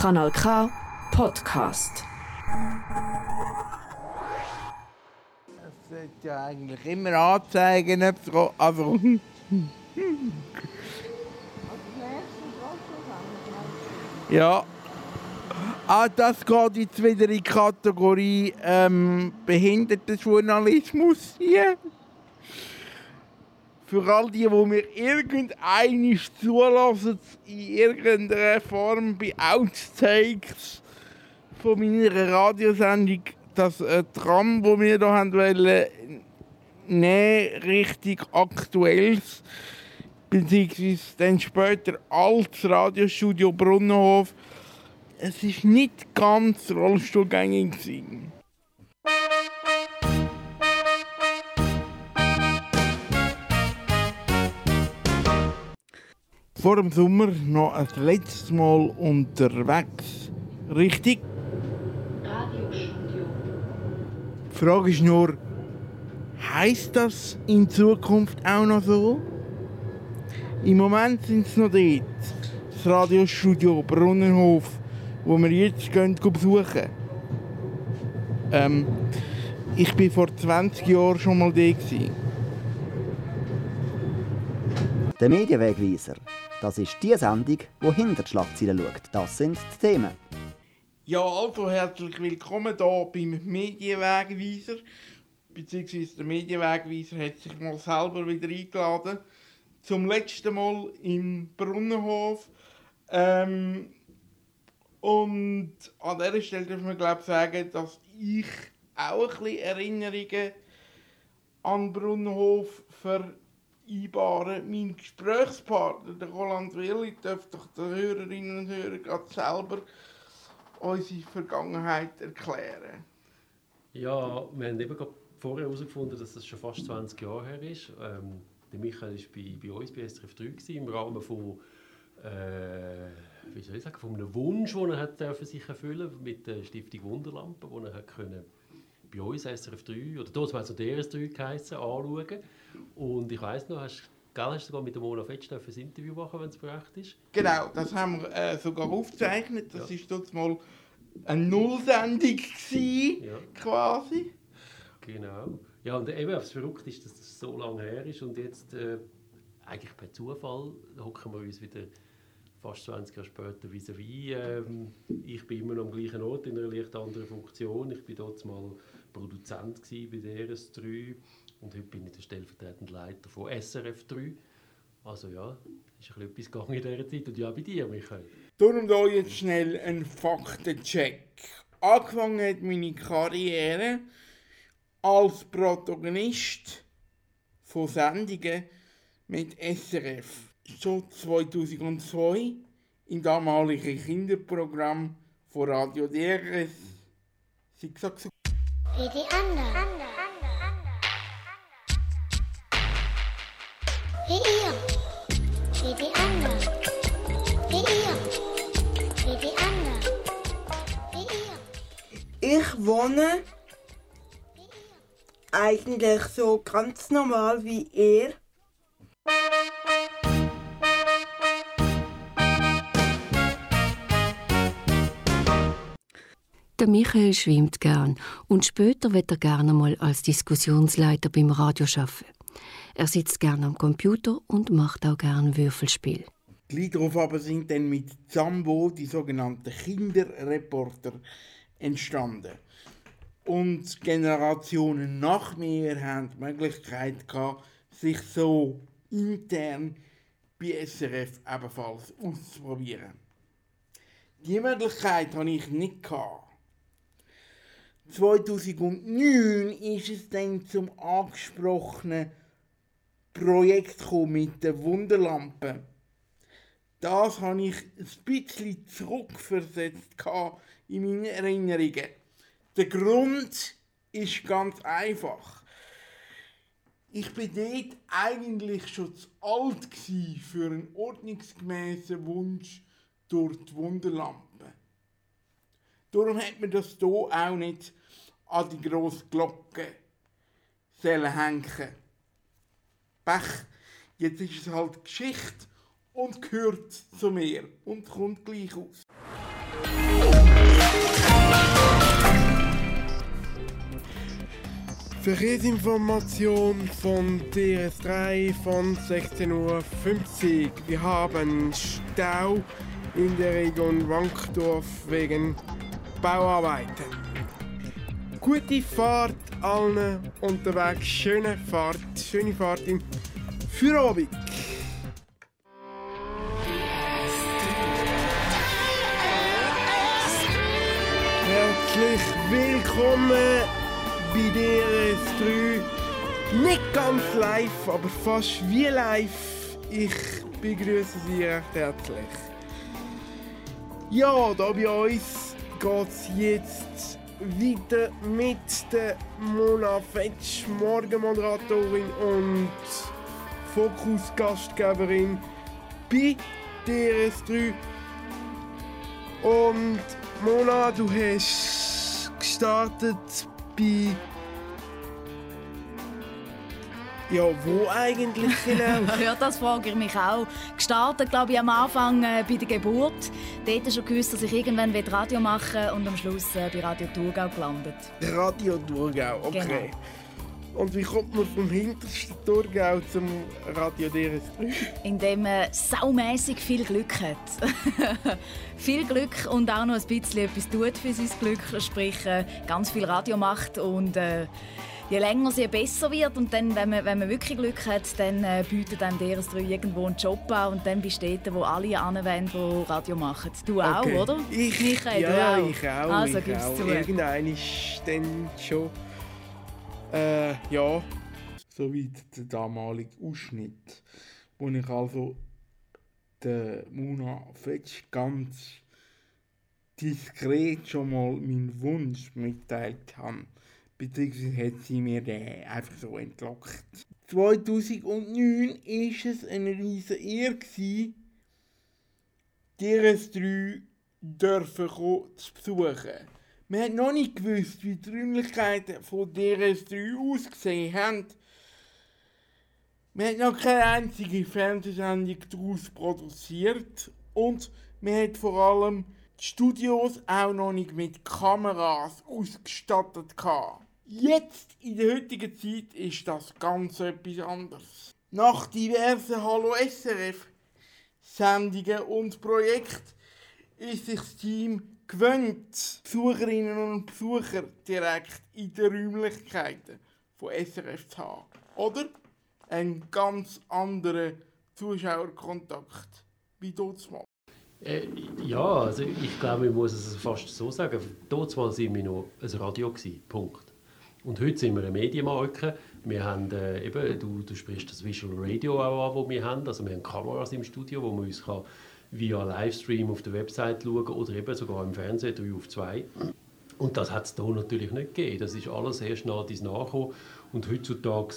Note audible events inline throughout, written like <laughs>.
Kanal K Podcast. Es sollte ja eigentlich immer anzeigen, ob es also. <laughs> ja. Ah, das geht jetzt wieder in die Kategorie ähm, Behindertenjournalismus hier. Für all die, die mir irgendeines zulassen, in irgendeiner Form bei Outtakes von meiner Radiosendung, das äh, Tram, das wir hier haben wollen, nehmen, richtig aktuelles, beziehungsweise dann später altes Radiostudio Brunnenhof. Es ist nicht ganz rollstuhlgängig. gewesen. Vor dem Sommer noch ein letztes Mal unterwegs. Richtig? Die Frage ist nur, heißt das in Zukunft auch noch so? Im Moment sind es noch dort, das Radiostudio Brunnenhof, wo wir jetzt gehen besuchen. Ähm, ich bin vor 20 Jahren schon mal da. Der Medienwegweiser. Das ist die Sendung, die hinter die Schlagzeilen schaut. Das sind die Themen. Ja, also herzlich willkommen hier beim Medienwegweiser. Beziehungsweise der Medienwegweiser hat sich mal selber wieder eingeladen. Zum letzten Mal im Brunnenhof. Ähm, und an dieser Stelle darf man glaube sagen, dass ich auch ein bisschen Erinnerungen an Brunnenhof vereinbare. Mein Gesprächspartner, der Roland Willi, darf doch den Hörerinnen und Hörern gerade selber unsere Vergangenheit erklären. Ja, wir haben eben vorher herausgefunden, dass das schon fast 20 Jahre her ist. Ähm, der Michael war bei, bei uns bei SRF 3 gewesen, im Rahmen von, äh, wie soll ich sagen, von einem Wunsch, den er hat dürfen sich erfüllen mit der Stiftung Wunderlampe, wo er hat können bei uns SRF 3 oder dort hat es noch DRS 3 geheißen, anschauen. Und ich weiss noch, hast, gell, hast du sogar mit der Mona Fetsch ein Interview machen, wenn es recht ist? Genau, das haben wir äh, sogar aufgezeichnet. Das Ja. ist dort mal eine Nullsendung gewesen, Ja. quasi. Genau. Ja, und eben, was verrückt ist, dass das so lange her ist und jetzt äh, eigentlich per Zufall hocken wir uns wieder fast 20 Jahre später vis-à-vis. Ähm, ich bin immer noch am gleichen Ort in einer leicht anderen Funktion. Ich war dort mal Produzent bei DRS3 und heute bin ich der stellvertretende Leiter von SRF 3. Also ja, ist ein bisschen etwas gegangen in dieser Zeit. Und ja, bei dir, Michael. Darum hier jetzt schnell ein Faktencheck. Angefangen hat meine Karriere als Protagonist von Sendungen mit SRF. Schon 2002 im damaligen Kinderprogramm von Radio DRS. Sie gesagt, Wie die anderen. Wie ihr. Wie die anderen. Wie ihr. Wie die anderen. Wie ihr. Ich wohne eigentlich so ganz normal wie er. Der Michael schwimmt gern und später wird er gerne mal als Diskussionsleiter beim Radio arbeiten. Er sitzt gern am Computer und macht auch gern Würfelspiel. Gleich darauf aber sind dann mit Zambo die sogenannten Kinderreporter entstanden. Und Generationen nach mir haben die Möglichkeit gehabt, sich so intern bei SRF ebenfalls auszuprobieren. Die Möglichkeit hatte ich nicht. Gehabt. 2009 ist es dann zum angesprochenen Projekt mit der Wunderlampe. Das habe ich ein bisschen zurückversetzt in meine Erinnerungen. Der Grund ist ganz einfach. Ich bin dort eigentlich schon zu alt für einen ordnungsgemäßen Wunsch durch die Wunderlampe. Darum hat man das hier auch nicht an die grosse Glocke hängen. Pech, jetzt ist es halt Geschichte und gehört zu mir und kommt gleich aus. Verkehrsinformation von DRS3 von 16.50 Uhr. Wir haben Stau in der Region Wankdorf wegen Bauarbeiten. Gute Fahrt allen unterwegs, schöne Fahrt, schöne Fahrt im Feierabend. Herzlich willkommen bei DRS3. Nicht ganz live, aber fast wie live. Ich begrüße Sie recht herzlich. Ja, da bei uns geht es jetzt weiter mit der Mona Fetsch, Morgenmoderatorin und Fokus-Gastgeberin bei DRS3. Und Mona, du hast gestartet bei. Ja, wo eigentlich <laughs> genau? ja, das frage ich mich auch. Gestartet, glaube ich, am Anfang äh, bei der Geburt. Dort schon gewusst, dass ich irgendwann Radio machen will und am Schluss äh, bei Radio Thurgau gelandet. Radio Thurgau, okay. Genau. Und wie kommt man vom hintersten Thurgau zum Radio DRS3? Indem man saumässig viel Glück hat. <laughs> viel Glück und auch noch ein bisschen etwas tut für sein Glück. Sprich, äh, ganz viel Radio macht und äh, je länger es je besser wird und dann, wenn man, wenn man wirklich Glück hat, dann äh, bietet einem DRS3 irgendwo einen Job an und dann bist du dort, wo alle anwenden, die Radio machen. Du auch, Okay. oder? Ich, Michael, ja, du auch. ich auch. Also, ich gib's auch. zu. Irgendein ist dann schon. Äh, ja. Soweit der damalige Ausschnitt, wo ich also der Muna Fetsch ganz diskret schon mal meinen Wunsch mitteilt habe. Beziehungsweise hat sie mir den einfach so entlockt. 2009 war es eine riesige Ehre, gewesen, DRS3 dürfen zu besuchen. Man hat noch nicht gewusst, wie die Räumlichkeiten von DRS3 ausgesehen haben. Man hat noch keine einzige Fernsehsendung daraus produziert und man hat vor allem die Studios auch noch nicht mit Kameras ausgestattet gehabt. Jetzt, in der heutigen Zeit, ist das ganz etwas anderes. Nach diversen Hallo SRF Sendungen und Projekten ist sich das Team gewöhnt, Besucherinnen und Besucher direkt in den Räumlichkeiten von SRF zu haben. Oder einen ganz anderen Zuschauerkontakt wie dort. Äh, ja, also ich glaube, ich muss es fast so sagen. Dort waren wir noch ein Radio. Punkt. Und heute sind wir eine Medienmarke. Wir haben äh, eben, du, du sprichst das Visual Radio auch an, das wir haben. Also wir haben Kameras im Studio, wo man uns kann via Livestream auf der Website schauen oder eben sogar im Fernsehen 3 auf 2. Und das hat es hier natürlich nicht gegeben. Das ist alles erst nach dies nachgekommen. Und heutzutage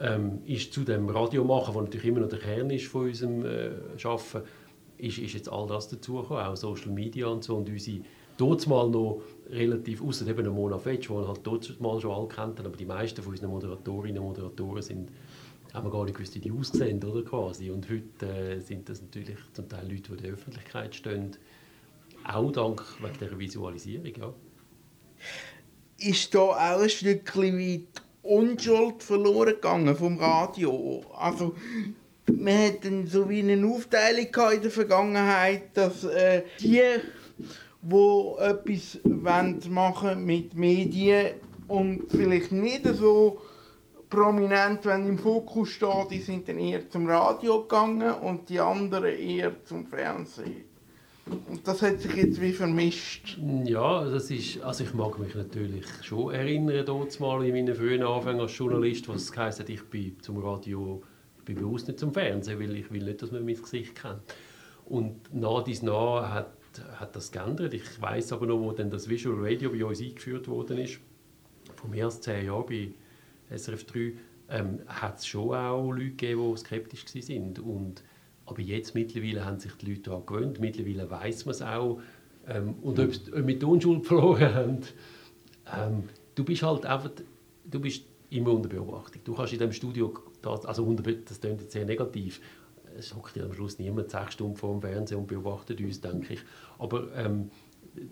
ähm, ist zu dem Radiomachen, was natürlich immer noch der Kern ist von unserem äh, Arbeiten, ist, ist jetzt all das dazugekommen, auch Social Media und so. Und unsere dort mal noch relativ, außer eben Mona Fetsch, die halt dort mal schon alle kannten, aber die meisten von unseren Moderatorinnen und Moderatoren sind, haben wir gar nicht gewusst, wie die aussehen, oder quasi. Und heute äh, sind das natürlich zum Teil Leute, die in der Öffentlichkeit stehen, auch dank wegen dieser Visualisierung, ja. ist da auch ein Stückchen weit Unschuld verloren gegangen vom Radio. Also, man hat dann so wie eine Aufteilung in der Vergangenheit, dass äh, die, die etwas machen mit Medien und vielleicht nicht so prominent, wenn im Fokus steht, die sind dann eher zum Radio gegangen und die anderen eher zum Fernsehen. Und das hat sich jetzt wie vermischt. Ja, das ist, also ich mag mich natürlich schon erinnern, dort mal in meinen frühen Anfängen als Journalist, was es heisst, ich bin zum Radio, ich bin bewusst nicht zum Fernsehen, weil ich will nicht, dass man mein Gesicht kennt. Und nach dies nach hat, hat das geändert. Ich weiß aber noch, wo dann das Visual Radio bei uns eingeführt worden ist, vor mehr als zehn Jahren bei SRF 3, ähm, hat es schon auch Leute gegeben, die skeptisch waren. Und aber jetzt mittlerweile haben sich die Leute daran gewöhnt. Mittlerweile weiß man es auch. Ähm, und ob, ob die Unschuld verloren haben. Ähm, du bist halt einfach, du bist immer unter Beobachtung. Du kannst in diesem Studio, das, also unter, das klingt jetzt sehr negativ, es hockt ja am Schluss niemand sechs Stunden vor dem Fernsehen und beobachtet uns, denke ich. Aber ähm,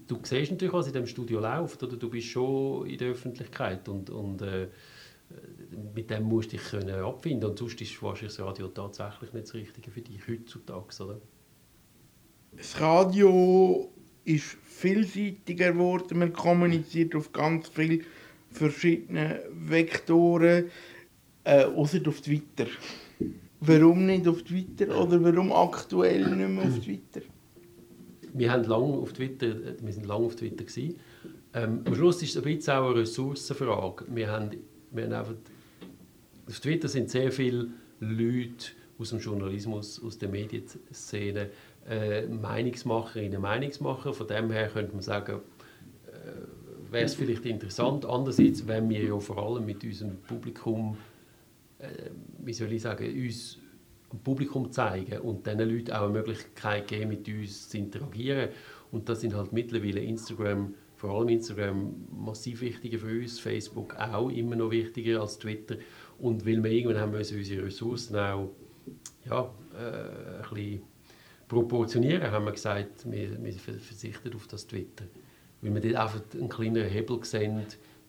du siehst natürlich, was in dem Studio läuft, oder du bist schon in der Öffentlichkeit und, und äh, mit dem musst du dich können abfinden und sonst ist wahrscheinlich das Radio tatsächlich nicht das Richtige für dich heutzutage, oder? Das Radio ist vielseitiger geworden, man kommuniziert auf ganz vielen verschiedenen Vektoren, äh, außer auf Twitter. Warum nicht auf Twitter oder warum aktuell nicht mehr auf Twitter? Wir, haben lang auf Twitter, wir sind lange auf Twitter. Gewesen. Ähm, am Schluss ist es ein bisschen auch eine Ressourcenfrage. Wir haben, wir haben einfach, auf Twitter sind sehr viele Leute aus dem Journalismus, aus der Medienszene, äh, Meinungsmacherinnen, Meinungsmacher. Von dem her könnte man sagen, äh, wäre es vielleicht interessant. Andererseits, wenn wir ja vor allem mit unserem Publikum äh, wie soll ich sagen, uns Publikum zeigen und diesen Leuten auch eine Möglichkeit geben, mit uns zu interagieren. Und das sind halt mittlerweile Instagram, vor allem Instagram, massiv wichtiger für uns, Facebook auch immer noch wichtiger als Twitter. Und weil wir irgendwann haben müssen unsere Ressourcen auch ja, äh, ein bisschen proportionieren, haben wir gesagt, wir, wir verzichten auf das Twitter. Weil wir dort einfach einen kleineren Hebel sehen,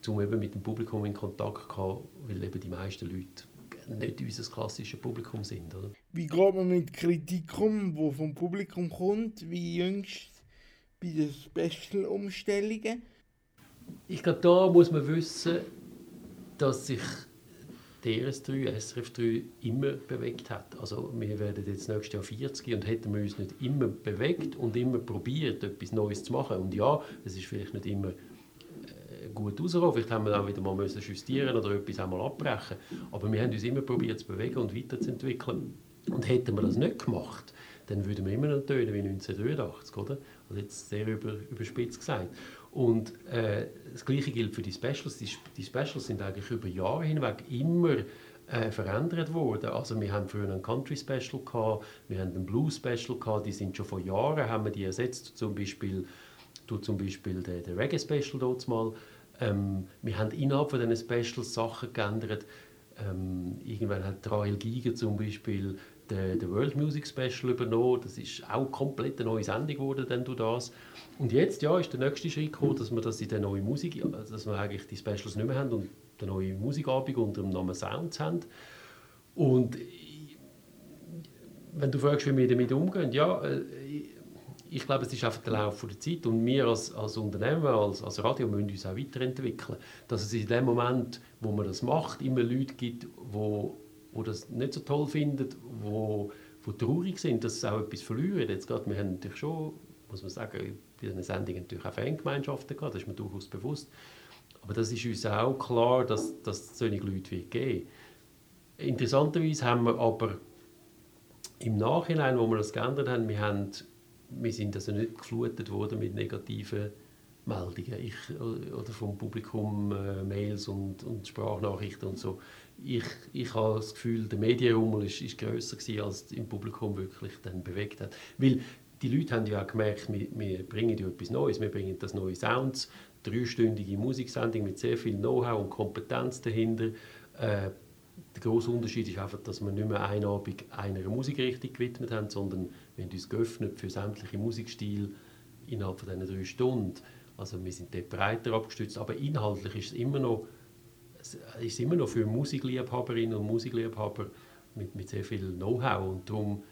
um eben mit dem Publikum in Kontakt zu kommen, weil eben die meisten Leute nicht unser klassisches Publikum sind. Oder? Wie geht man mit Kritik um, die vom Publikum kommt, wie jüngst bei den Special-Umstellungen? Ich glaube, da muss man wissen, dass sich DRS3, SRF3 immer bewegt hat. Also wir werden jetzt nächstes Jahr 40 und hätten wir uns nicht immer bewegt und immer probiert, etwas Neues zu machen. Und ja, es ist vielleicht nicht immer gut rausgekommen. Vielleicht haben wir auch wieder mal müssen justieren oder etwas einmal abbrechen. Aber wir haben uns immer probiert zu bewegen und weiterzuentwickeln. Und hätten wir das nicht gemacht, dann würden wir immer noch tönen wie 1983, oder? Also jetzt sehr über, überspitzt gesagt. Und äh, das Gleiche gilt für die Specials. Die, die, Specials sind eigentlich über Jahre hinweg immer äh, verändert worden. Also wir haben früher ein Country Special gehabt, wir haben ein Blues Special gehabt, die sind schon vor Jahren haben wir die ersetzt, zum Beispiel durch zum Beispiel den, den Reggae Special dort mal ähm, wir haben innerhalb von diesen Specials Sachen geändert. Ähm, irgendwann hat Rahel Giger zum Beispiel den, den World Music Special übernommen. Das ist auch komplett eine neue Sendung geworden dann durch das. Und jetzt ja, ist der nächste Schritt gekommen, dass wir das in der neuen Musik, dass wir eigentlich die Specials nicht mehr haben und eine neue Musikabend unter dem Namen Sounds haben. Und wenn du fragst, wie wir damit umgehen, ja, äh, ich glaube, es ist einfach der Lauf der Zeit und wir als, als Unternehmen, als, als Radio müssen uns auch weiterentwickeln. Dass es in dem Moment, wo man das macht, immer Leute gibt, wo, wo das nicht so toll finden, wo, wo traurig sind, dass sie auch etwas verlieren. Jetzt gerade, wir haben natürlich schon, muss man sagen, bei diesen Sendungen natürlich auch Fangemeinschaften gehabt, das ist mir durchaus bewusst. Aber das ist uns auch klar, dass, dass es solche Leute wird geben. Interessanterweise haben wir aber im Nachhinein, wo wir das geändert haben, wir haben wir sind also nicht geflutet worden mit negativen Meldungen ich, oder vom Publikum äh, Mails und, und Sprachnachrichten und so. Ich, ich habe das Gefühl, der Medienrummel ist, ist grösser gewesen, als im Publikum wirklich dann bewegt hat. Weil die Leute haben ja auch gemerkt, wir, wir bringen ja etwas Neues, wir bringen das neue Sounds, dreistündige Musiksendung mit sehr viel Know-how und Kompetenz dahinter. Äh, der große Unterschied ist einfach, dass wir nicht mehr eine Abend einer Musikrichtung gewidmet haben, sondern wir haben uns geöffnet für sämtliche Musikstile innerhalb von diesen drei Stunden. Also wir sind dort breiter abgestützt, aber inhaltlich ist es immer noch, ist immer noch für Musikliebhaberinnen und Musikliebhaber mit, mit sehr viel Know-how und darum,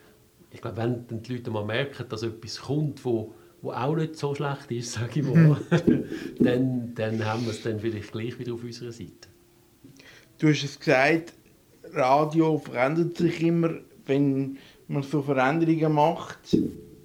ich glaube, wenn dann die Leute mal merken, dass etwas kommt, wo wo auch nicht so schlecht ist, <laughs> sage ich mal, <laughs> dann, dann haben wir es dann vielleicht gleich wieder auf unserer Seite. Du hast es gesagt, Radio verändert sich immer, wenn man so Veränderungen macht,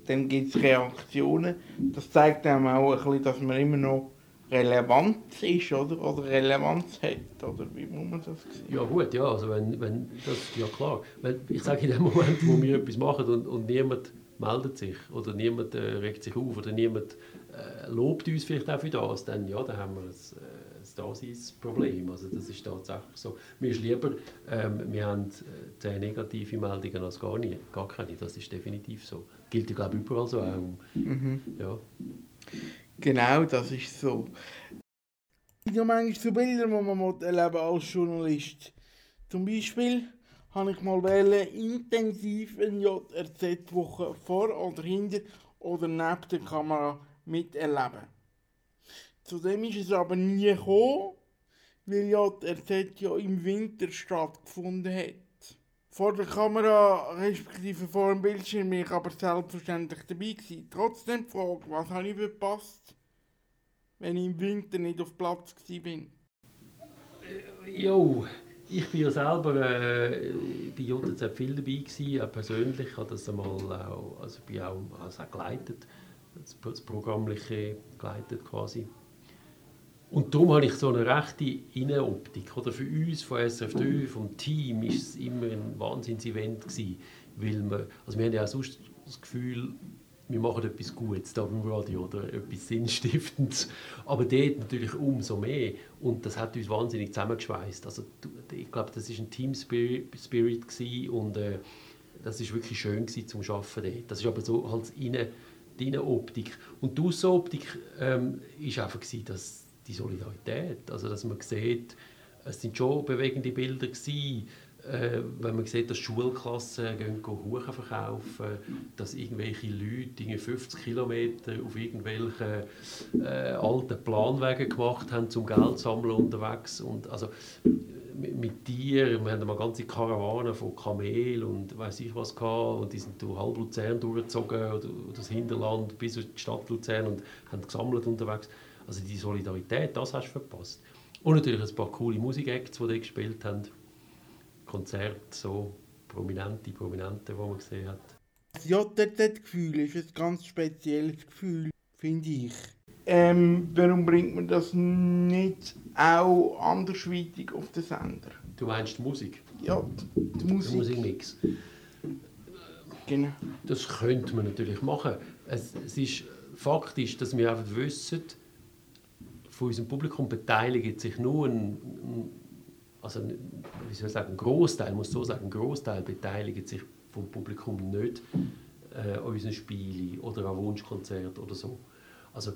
dann gibt es Reaktionen. Das zeigt einem auch ein bisschen, dass man immer noch relevant ist oder, oder Relevanz hat. Oder wie muss man das sehen? Ja gut, ja, also wenn, wenn das, ja klar. Wenn, ich sage in dem Moment, wo wir etwas machen und, und niemand meldet sich oder niemand äh, regt sich auf oder niemand äh, lobt uns vielleicht auch für das, dann ja, dann haben wir es. Äh, Daseinsproblem. Also das ist tatsächlich so. Mir ist lieber, ähm, wir haben äh, zehn negative Meldungen als gar, nie, gar keine. Das ist definitiv so. Gilt ja, glaube ich, überall so. Auch. Mhm. Ja. Genau, das ist so. Gibt ja manchmal so Bilder, die man erleben als Journalist. Zum Beispiel habe ich mal wählen, intensiv eine JRZ-Woche vor oder hinter oder neben der Kamera miterleben. Zudem ist es aber nie gekommen, weil ja die RZ ja im Winter stattgefunden hat. Vor der Kamera, respektive vor dem Bildschirm, bin ich aber selbstverständlich dabei gewesen. Trotzdem die Frage, was habe ich verpasst, wenn ich im Winter nicht auf Platz war? Jo, ich bin ja selber äh, bei JZ viel dabei gewesen, auch persönlich. Ich habe das einmal auch, also bin auch, also auch geleitet, das, das Programmliche geleitet quasi. Und darum habe ich so eine rechte Innenoptik. Oder für uns von SRF3, vom Team, ist es immer ein Wahnsinns-Event weil wir, also wir haben ja auch sonst das Gefühl, wir machen etwas Gutes da beim Radio oder etwas Sinnstiftendes. Aber dort natürlich umso mehr. Und das hat uns wahnsinnig zusammengeschweißt. Also, ich glaube, das war ein Team Spirit gewesen und äh, das ist wirklich schön gewesen zum Arbeiten dort. Das ist aber so halt die Innenoptik. Und die Außenoptik ähm, einfach gewesen, dass die Solidarität, also dass man sieht, es sind schon bewegende Bilder gewesen, äh, wenn man sieht, dass Schulklassen gehen Kuchen verkaufen, dass irgendwelche Leute 50 Kilometer auf irgendwelchen äh, alten Planwegen gemacht haben, zum Geld sammeln unterwegs. Und also, mit, mit Tieren, wir hatten eine ganze Karawane von Kamel und weiß ich was gehabt, und die sind durch halb Luzern durchgezogen oder, das Hinterland bis die Stadt Luzern und haben gesammelt unterwegs. Also die Solidarität, das hast du verpasst. Und natürlich ein paar coole Musikacts, die die gespielt haben. Konzerte, so prominente, prominente, die man gesehen hat. Das JZZ-Gefühl ist ein ganz spezielles Gefühl, finde ich. Ähm, warum bringt man das nicht auch andersweitig auf den Sender? Du meinst die Musik? Ja, die, die Musik. Musikmix. Genau. Das könnte man natürlich machen. Es, es ist faktisch, dass wir einfach wissen, von unserem Publikum beteiligt sich nur ein, also wie soll ich sagen, ein Großteil, muss so sagen, ein Großteil beteiligt sich vom Publikum nicht äh, an unseren Spielen oder an Wunschkonzerten oder so. Also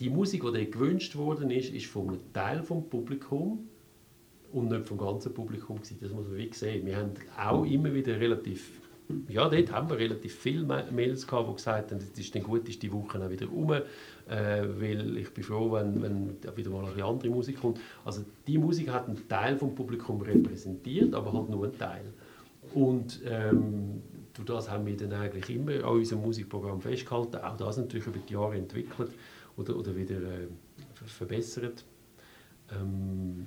die Musik, die gewünscht worden ist, ist von einem Teil vom Publikum und nicht vom ganzen Publikum gewesen. Das muss man wirklich sehen. Wir haben auch immer wieder relativ ja, dort haben wir relativ viele Mails gehabt, die gesagt haben, es ist dann gut, ist die Woche auch wieder rum, äh, weil ich bin froh, wenn, wenn wieder mal eine andere Musik kommt. Also die Musik hat einen Teil vom Publikum repräsentiert, aber halt nur einen Teil. Und ähm, durch das haben wir dann eigentlich immer an unserem Musikprogramm festgehalten, auch das natürlich über die Jahre entwickelt oder, oder wieder äh, verbessert. Ähm,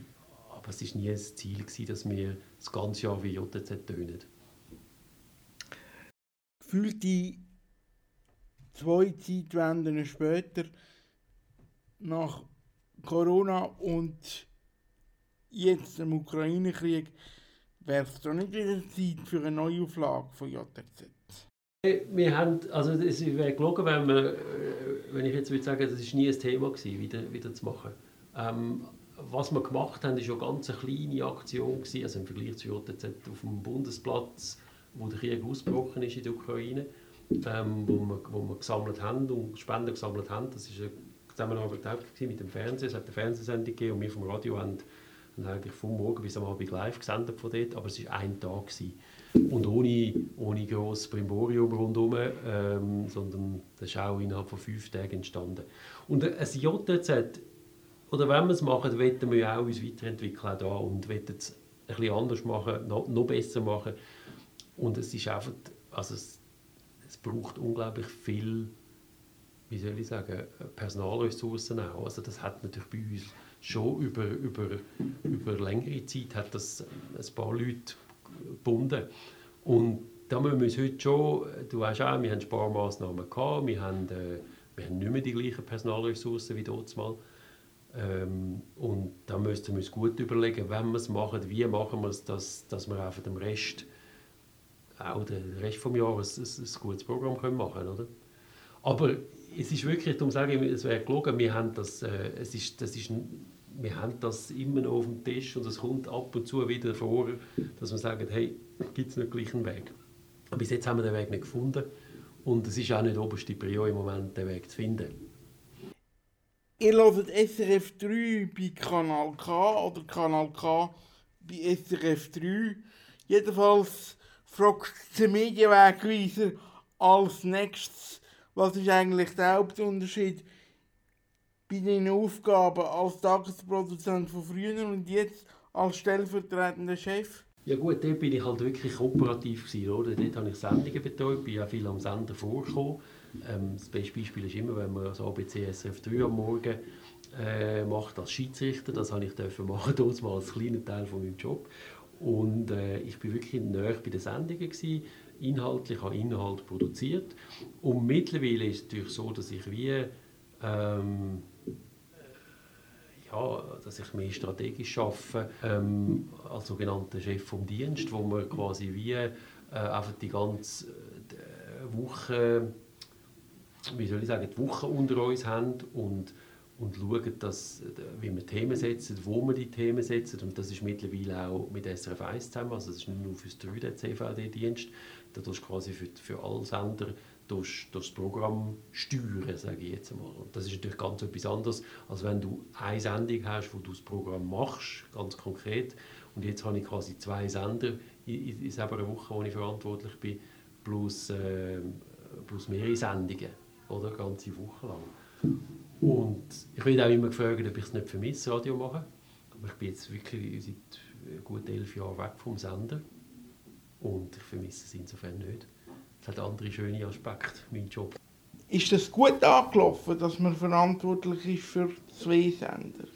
aber es war nie das Ziel, gewesen, dass wir das ganze Jahr wie JZ tönen gefühlte zwei Zeitwenden später, nach Corona und jetzt dem Ukraine-Krieg, wäre es doch nicht wieder Zeit für eine Neuauflage von JZ? Wir haben, also es wäre gelogen, wenn, wir, äh, wenn ich jetzt würde sagen, das war nie ein Thema gewesen, wieder, wieder zu machen. Ähm, was wir gemacht haben, war ja ganz eine kleine Aktion gewesen, also im Vergleich zu JZ auf dem Bundesplatz wo der Krieg ausgebrochen ist in der Ukraine, ähm, wo, wir, wo wir gesammelt haben und Spenden gesammelt haben. Das war eine Zusammenarbeit mit dem Fernsehen. Es hat eine Fernsehsendung gegeben und wir vom Radio haben, haben eigentlich vom Morgen bis am Abend live gesendet von dort, aber es war ein Tag. Gewesen. Und ohne, ohne grosses Brimborium rundherum, ähm, sondern das ist auch innerhalb von fünf Tagen entstanden. Und ein JZ, oder wenn wir es machen, wollen wir auch uns weiterentwickeln auch da und wollen es ein bisschen anders machen, noch, noch besser machen. Und es ist einfach, also es, es braucht unglaublich viel, wie soll ich sagen, Personalressourcen auch. Also das hat natürlich bei uns schon über, über, über längere Zeit hat das ein paar Leute gebunden. Und da müssen wir uns heute schon, du weißt auch, wir haben Sparmaßnahmen gehabt, wir haben, äh, wir haben nicht mehr die gleichen Personalressourcen wie damals. Ähm, und da müssten wir uns gut überlegen, wenn wir es machen, wie machen wir es, dass, dass wir einfach dem Rest auch den Rest des Jahres ein, ein, gutes Programm können machen können. Aber es ist wirklich, darum sage ich, es wäre gelogen, wir haben das, äh, es ist, das ist, wir haben das immer noch auf dem Tisch und es kommt ab und zu wieder vor, dass man sagt, hey, gibt es nicht gleich einen Weg. Aber bis jetzt haben wir den Weg nicht gefunden und es ist auch nicht oberste Prio im Moment, den Weg zu finden. Ihr hört SRF 3 bei Kanal K oder Kanal K bei SRF 3. Jedenfalls fragt <laughs> der Medienwegweiser als nächstes, Was ist eigentlich der Hauptunterschied bei den Aufgaben als Tagesproduzent von früher und jetzt als stellvertretender Chef? Ja gut, dort bin ich halt wirklich operativ gewesen, oder? Dort habe ich Sendungen betreut, bin ja viel am Sender vorgekommen. Ähm, das beste Beispiel ist immer, wenn man das ABC SRF 3 am Morgen äh, macht als Schiedsrichter. Das habe ich machen, <laughs> dort mal als kleiner Teil von meinem Job. Und äh, ich bin wirklich näher bei den Sendungen gewesen. Inhaltlich habe Inhalt produziert. Und mittlerweile ist es natürlich so, dass ich wie ähm, ja, dass ich mehr strategisch arbeite, ähm, als sogenannter Chef vom Dienst, wo wir quasi wie äh, einfach die ganze äh, Woche, wie soll ich sagen, die Woche unter uns haben und und schauen, dass, wie wir Themen setzen, wo wir die Themen setzen. Und das ist mittlerweile auch mit SRF 1 zusammen. Also das ist nicht nur für das 3 der CVD-Dienst. Da tust du quasi für, für alle Sender durch, das Programm steuern, sage ich jetzt einmal. Und das ist natürlich ganz etwas anderes, als wenn du eine Sendung hast, wo du das Programm machst, ganz konkret. Und jetzt habe ich quasi zwei Sender in, selber Woche, wo ich verantwortlich bin, plus, äh, plus mehrere Sendungen, oder? Ganze Woche lang. Und ich werde auch immer gefragt, ob ich es nicht vermisse, Radio machen. Aber ich bin jetzt wirklich seit gut elf Jahren weg vom Sender. Und ich vermisse es insofern nicht. Es hat andere schöne Aspekte, mein Job. Ist das gut angelaufen, dass man verantwortlich ist für zwei Sender?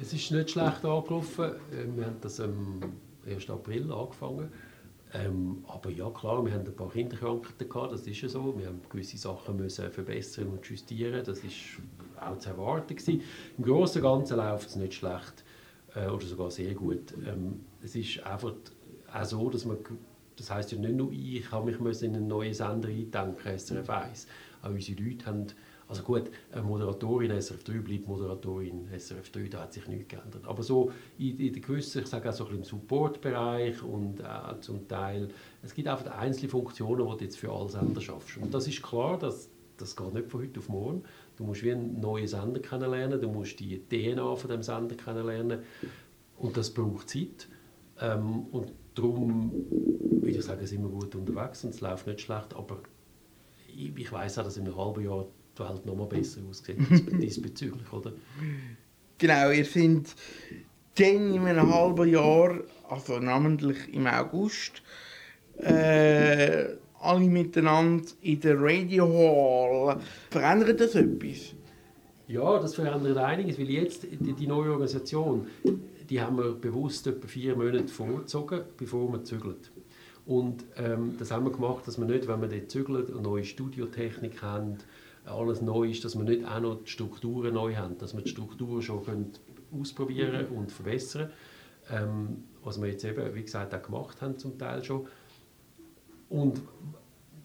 Es ist nicht schlecht angelaufen. Äh, wir haben das am 1. April angefangen. Ähm, aber ja, klar, wir haben ein paar Kinderkrankheiten gehabt, das ist ja so. Wir haben gewisse Sachen müssen verbessern und justieren. Das ist auch zu erwarten gewesen. Im Großen und Ganzen läuft es nicht schlecht äh, oder sogar sehr gut. Ähm, es ist einfach auch so, dass man das heißt ja nicht nur ich habe mich in einen neuen Sender eindenken, SRF 1. Auch unsere Leute haben, also gut, eine Moderatorin SRF 3 bleibt Moderatorin SRF 3, da hat sich nichts geändert. Aber so in, in der gewissen, ich sage auch so ein bisschen im Support-Bereich und auch zum Teil, es gibt einfach einzelne Funktionen, die du jetzt für alle Sender schaffst. Und das ist klar, dass das geht nicht von heute auf morgen. Du musst wie einen neuen Sender kennenlernen, du musst die DNA von dem Sender kennenlernen und das braucht Zeit. Ähm, und darum würde ich sagen, sind wir gut unterwegs und es läuft nicht schlecht, aber ich, ich weiß auch, dass in einem halben Jahr die Welt noch mal besser aussieht <laughs> diesbezüglich, oder? Genau, ihr seid dann in einem halben Jahr, also namentlich im August, äh, alle miteinander in der Radio Hall. Verändert das etwas? Ja, das verändert einiges, weil jetzt die, die neue Organisation, die haben wir bewusst etwa vier Monate vorgezogen, bevor wir zügeln. Und ähm, das haben wir gemacht, dass wir nicht, wenn wir dort zügeln, eine neue Studiotechnik haben, alles neu ist, dass wir nicht auch noch die Strukturen neu haben, dass wir die Strukturen schon können ausprobieren und verbessern ähm, was wir jetzt eben, wie gesagt, auch gemacht haben zum Teil schon. Und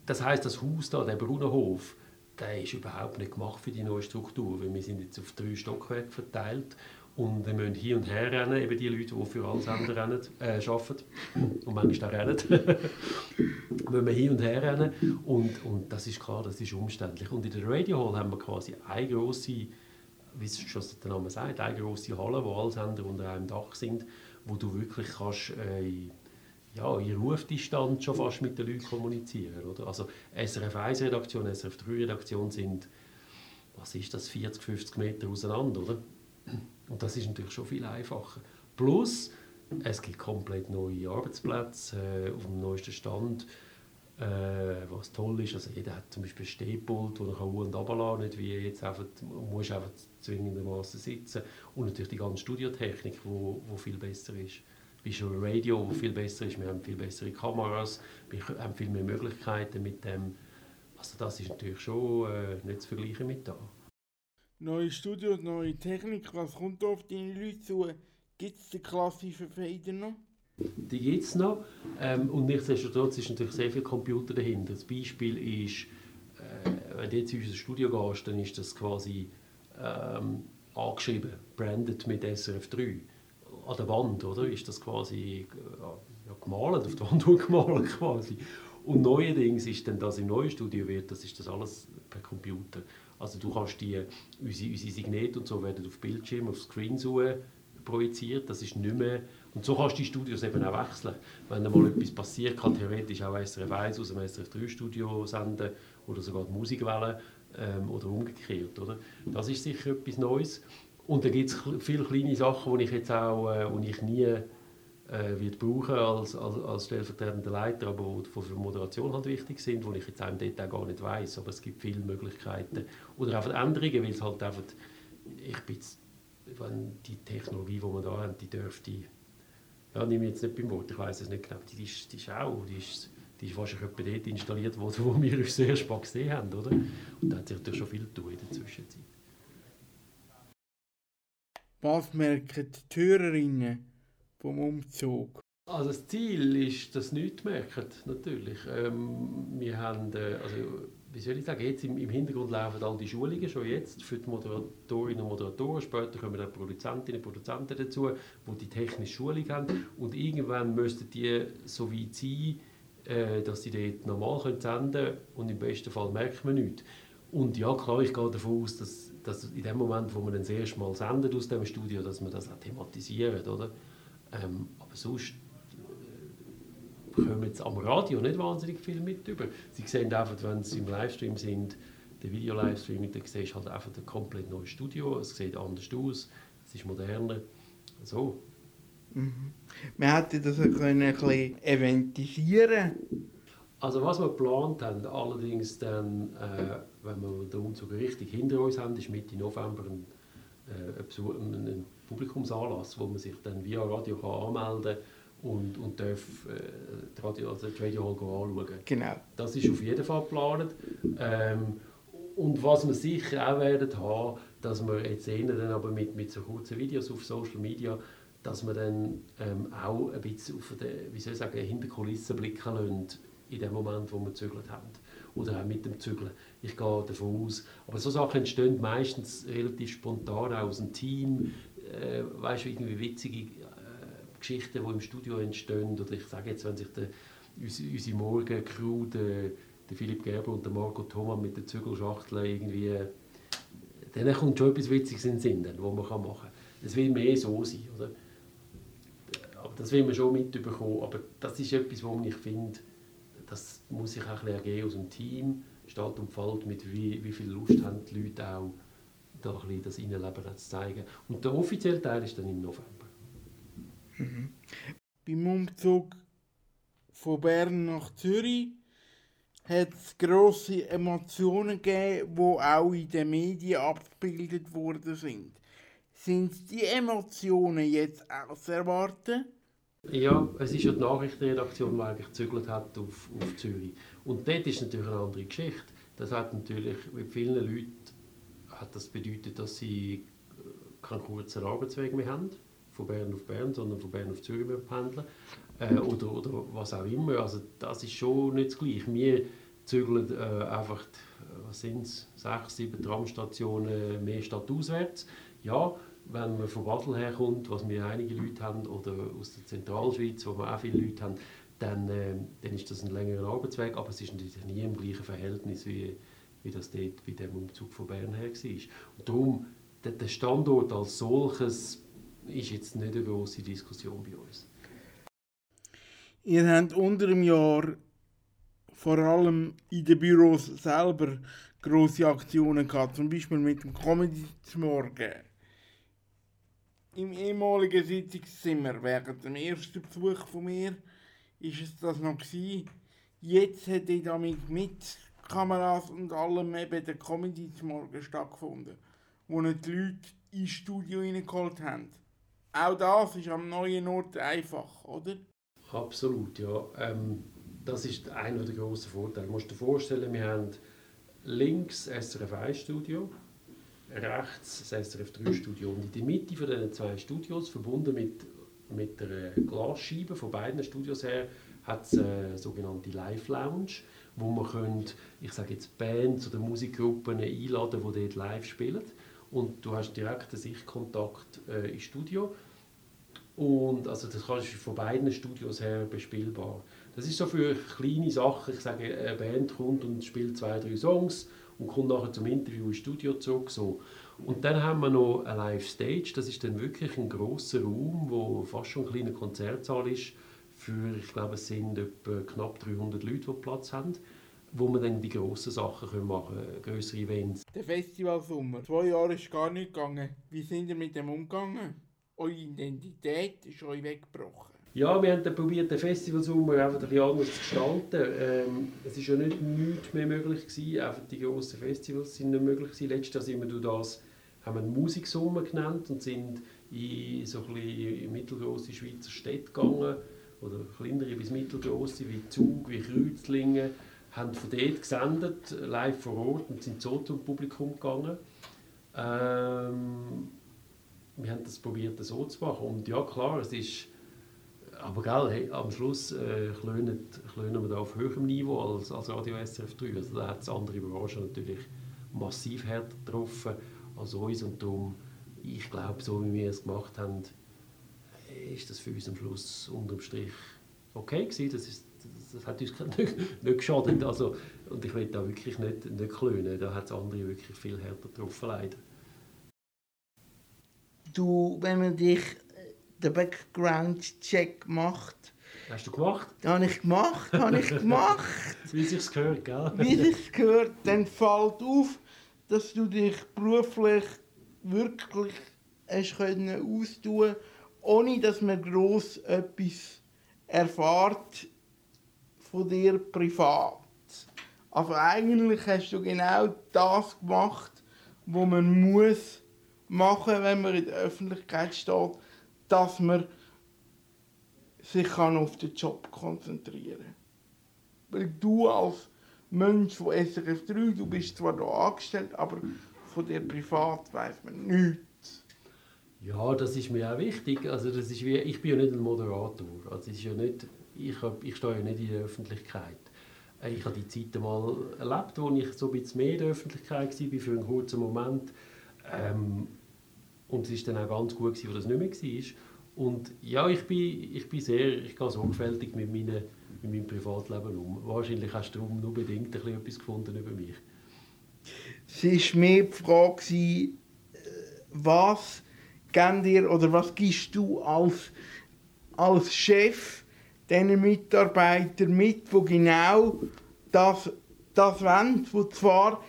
das heißt, das Haus da, der Brunnerhof, der ist überhaupt nicht gemacht für die neue Struktur, weil wir sind jetzt auf drei Stockwerke verteilt. Und wir müssen hier und her rennen, eben die Leute, die für alle Sender rennen, äh, arbeiten und manchmal auch rennen, <laughs> müssen wir hier und her rennen. Und, und das ist klar, das ist umständlich. Und in der Radio Hall haben wir quasi eine grosse, wie es schon der Name sagt, eine grosse Halle, wo alle Sender unter einem Dach sind, wo du wirklich kannst äh, ja, in Rufdistanz schon fast mit den Leuten kommunizieren. Oder? Also SRF 1 Redaktion, SRF 3 Redaktion sind, was ist das, 40, 50 Meter auseinander, oder? Und das ist natürlich schon viel einfacher. Plus, es gibt komplett neue Arbeitsplätze äh, auf dem neuesten Stand, äh, was toll ist. Also jeder hat zum Beispiel ein Stehpult, wo er hoch und runter kann, nicht wie jetzt einfach, man muss einfach zwingendermaßen sitzen. Und natürlich die ganze Studiotechnik, wo, wo viel besser ist. Visual Radio, wo viel besser ist. Wir haben viel bessere Kameras, wir haben viel mehr Möglichkeiten mit dem. Also das ist natürlich schon äh, nicht zu vergleichen mit da. Neue Studios, neue Technik, was kommt auf deine Leute zu? Gibt es den klassischen Fader noch? Die gibt es noch. Ähm, und nichtsdestotrotz ist natürlich sehr viel Computer dahinter. Das Beispiel ist, äh, wenn du jetzt in unser Studio gehst, dann ist das quasi ähm, angeschrieben, branded mit SRF 3. An der Wand, oder? Ist das quasi äh, ja, gemalt, auf der Wand <laughs> gemalt quasi. Und neuerdings ist dann das im neuen Studio wird, das ist das alles per Computer. Also du kannst die, unsere, unsere Signete und so werden auf Bildschirm, auf Screen suchen, projiziert. Das ist nicht mehr und so kannst du die Studios eben auch wechseln. Wenn da mal etwas passiert, kann theoretisch auch SRF 1 aus dem SRF 3 Studio senden oder sogar die Musikwelle ähm, oder umgekehrt. Oder? Das ist sicher etwas Neues. Und da gibt es viele kleine Sachen, die ich jetzt auch äh, die ich nie äh, wird brauchen als, als, als stellvertretender Leiter, aber die für Moderation halt wichtig sind, die ich jetzt auch im Detail gar nicht weiß. Aber es gibt viele Möglichkeiten. Oder einfach Änderungen, weil es halt einfach, ich bin jetzt, wenn die Technologie, die wir da haben, die dürfte, ja, nehme ich jetzt nicht beim Wort, ich weiß es nicht genau, die, die, ist, die ist auch, die ist, die ist wahrscheinlich etwa dort installiert worden, wo wir uns sehr spät gesehen haben, oder? Und da hat sich natürlich schon viel getan in der Zwischenzeit. Was merken die Hörerinnen vom Umzug? Also das Ziel ist, dass sie nichts merken, natürlich. Ähm, wir haben, äh, also, wie soll ich sagen, jetzt im, im, Hintergrund laufen all die Schulungen schon jetzt für die Moderatorinnen und Moderatoren. Später kommen dann Produzentinnen und Produzenten dazu, die die technische Schulung haben. Und irgendwann müssten die so weit sein, äh, dass sie dort normal senden können und im besten Fall merkt man nichts. Und ja, klar, ich gehe davon aus, dass, dass in dem Moment, wo man das erste Mal sendet aus dem Studio, dass man das auch thematisiert, oder? Ähm, aber sonst bekommen jetzt am Radio nicht wahnsinnig viel mit über. Sie sehen einfach, wenn sie im Livestream sind, der Video-Livestream, dann siehst du halt einfach ein komplett neues Studio, es sieht anders aus, es ist moderner, so. Mhm. Man hätte das können ein bisschen eventisieren Also was wir geplant haben, allerdings dann, äh, wenn wir den Umzug richtig hinter uns haben, ist Mitte November ein, äh, ein, ein Publikumsanlass, wo man sich dann via Radio kann anmelden kann und, und darf äh, die Radio, also die Radio Hall anschauen. Genau. Das ist auf jeden Fall geplant. Ähm, und was wir sicher auch werden haben, dass wir jetzt sehen, dann aber mit, mit so kurzen Videos auf Social Media, dass wir dann ähm, auch ein bisschen auf den, wie soll ich sagen, hinter Kulissen blicken lassen, in dem Moment, wo wir gezügelt haben. Oder auch mit dem Zügeln. Ich gehe davon aus. Aber so Sachen entstehen meistens relativ spontan aus dem Team. Äh, weißt du, irgendwie witzige Geschichten, die im Studio entstehen. Oder ich sage jetzt, wenn sich der, unsere Morgen-Crew, der, der Philipp Gerber und der Marco Thomas mit der Zügelschachtel irgendwie, dann kommt schon etwas Witziges in den Sinn, was man machen kann. Es will mehr so sein, oder? Das will man schon mitbekommen. Aber das ist etwas, wo ich finde, das muss sich auch ein bisschen aus dem Team, Stadt und Falt, mit wie, wie viel Lust haben die Leute auch, da ein bisschen das Innenleben zu zeigen. Und der offizielle Teil ist dann im November. Mhm. Beim Umzug von Bern nach Zürich hat es grosse Emotionen gegeben, die auch in den Medien abgebildet worden sind. Sind die Emotionen jetzt auch zu erwarten? Ja, es ist ja die Nachrichtenredaktion, die eigentlich gezügelt hat auf, auf Zürich. Und dort ist natürlich eine andere Geschichte. Das hat natürlich mit vielen Leuten hat das bedeutet, dass sie keinen kurzen Arbeitsweg mehr haben von Bern auf Bern, sondern von Bern auf Zürich pendeln äh, oder, oder was auch immer. Also das ist schon nicht das Gleiche. Wir zügeln äh, einfach, äh, was sind es, sechs, sieben Tramstationen mehr stadtauswärts. Ja, wenn man von Basel herkommt, was wir einige Leute haben, oder aus der Zentralschweiz, wo wir auch viele Leute haben, dann, äh, dann ist das ein längerer Arbeitsweg, aber es ist natürlich nie im gleichen Verhältnis, wie, wie das dort bei dem Umzug von Bern her war. Und darum, der Standort als solches ist jetzt nicht eine große Diskussion bei uns. Ihr habt unter dem Jahr vor allem in den Büros selber große Aktionen gehabt, zum Beispiel mit dem Comedy zum Morgen. Im ehemaligen Sitzungszimmer während dem ersten Besuch von mir ist es das noch gewesen. Jetzt hat ich damit mit Kameras und allem eben der Comedy zum Morgen stattgefunden, wo die Leute ins Studio reingeholt haben. Auch das ist am neuen Ort einfach, oder? Absolut, ja. Ähm, das ist einer der grossen Vorteile. Du musst dir vorstellen, wir haben links SRF 1 Studio, rechts das SRF 3 Studio und in der Mitte von diesen zwei Studios, verbunden mit, mit der Glasscheibe von beiden Studios her, hat es eine sogenannte Live Lounge, wo man könnt, ich sage jetzt Bands oder Musikgruppen einladen, die dort live spielen und du hast direkten Sichtkontakt äh, ins Studio und also das kannst du von beiden Studios her bespielbar. Das ist so für kleine Sachen. Ich sage, eine Band kommt und spielt zwei, drei Songs und kommt nachher zum Interview ins Studio zurück. So. Und dann haben wir noch eine Live-Stage. Das ist dann wirklich ein großer Raum, wo fast schon ein kleiner Konzertsaal ist. Für, ich glaube, es sind etwa knapp 300 Leute, die Platz haben. wo wir dann die grossen Sachen machen können, grössere Events. Der Festivalsommer. Zwei Jahre ist gar nicht gegangen. Wie sind ihr mit dem umgegangen? Eure Identität ist euch weggebrochen. Ja, wir haben dann probiert, den Festivalsommer einfach ein bisschen anders zu gestalten. Ähm, es war ja nicht nichts mehr möglich gewesen. Einfach die grossen Festivals sind nicht möglich gewesen. Letztes Jahr sind wir durch das, haben wir einen Musiksommer genannt und sind in so ein mittelgroße Schweizer Städte gegangen oder kleinere bis mittelgroße wie Zug, wie Kreuzlingen, haben von dort gesendet, live vor Ort und sind so zum Publikum gegangen. Ähm, wir haben das probiert, so zu machen und ja klar, es ist aber gell, hey, am Schluss äh, klönen, klönen wir da auf höherem Niveau als, als Radio SRF 3. Also da hat es andere Branchen natürlich massiv härter getroffen als uns und darum, ich glaube, so wie wir es gemacht haben, ist das für uns am Schluss unterm Strich okay gewesen. Das, ist, das, hat uns <laughs> nicht, nicht geschadet. Also, und ich will da wirklich nicht, nicht klönen. Da hat es andere wirklich viel härter getroffen, leider. Du, wenn man dich den Background-Check macht. Hast du gemacht? Habe ich gemacht, habe ich gemacht. <laughs> Wie sich's gehört, gell? Wie sich's gehört, dann fällt auf, dass du dich beruflich wirklich hast können austun, ohne dass man gross etwas erfahrt von dir privat. Also eigentlich hast du genau das gemacht, was man muss machen, wenn man in der Öffentlichkeit steht dass man sich auf den Job konzentrieren kann. Weil du als Mensch von SRF 3, du bist zwar da angestellt, aber von dir privat weiß man nichts. Ja, das ist mir auch wichtig. Also das ist wie, ich bin ja nicht ein Moderator. Also ist ja nicht, ich, hab, ich stehe ja nicht in der Öffentlichkeit. Äh, ich habe die Zeiten mal erlebt, wo ich so ein bisschen mehr in der Öffentlichkeit war, für einen kurzen Moment. Ähm, und es war dann auch ganz gut, dass das nicht mehr war. Und ja, ich bin, ich bin sehr, ich gehe sorgfältig mit, meine, mit meinem Privatleben um. Wahrscheinlich hast du darum nur bedingt ein bisschen etwas gefunden über mich. Es war mehr die Frage, äh, was dir oder was gibst du als, als Chef diesen Mitarbeitern mit, die genau das, das wollen, die zwar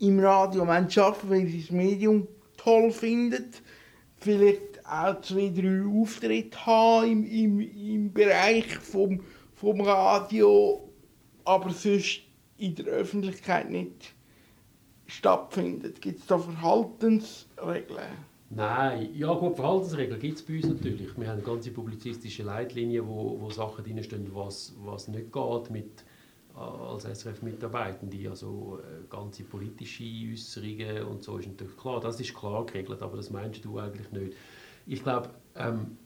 im Radio arbeiten, weil sie das Medium toll findet, vielleicht auch zwei, drei Auftritte haben im, im, im Bereich vom, vom Radio, aber sonst in der Öffentlichkeit nicht stattfindet. Gibt es da Verhaltensregeln? Nein, ja gut, Verhaltensregeln gibt es bei uns natürlich. Wir haben ganze publizistische Leitlinien, wo, wo Sachen drinstehen, was, was nicht geht mit als SRF-Mitarbeitende. Also äh, ganze politische Äußerungen und so ist natürlich klar. Das ist klar geregelt, aber das meinst du eigentlich nicht. Ich glaube, ähm,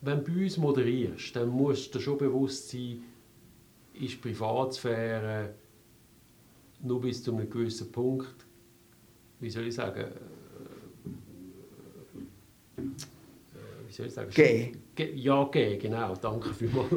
wenn du bei uns moderierst, dann musst du dir schon bewusst sein, ist Privatsphäre nur bis zu einem gewissen Punkt, wie soll ich sagen, äh, wie soll ich sagen? G. Ja, G, genau, danke vielmals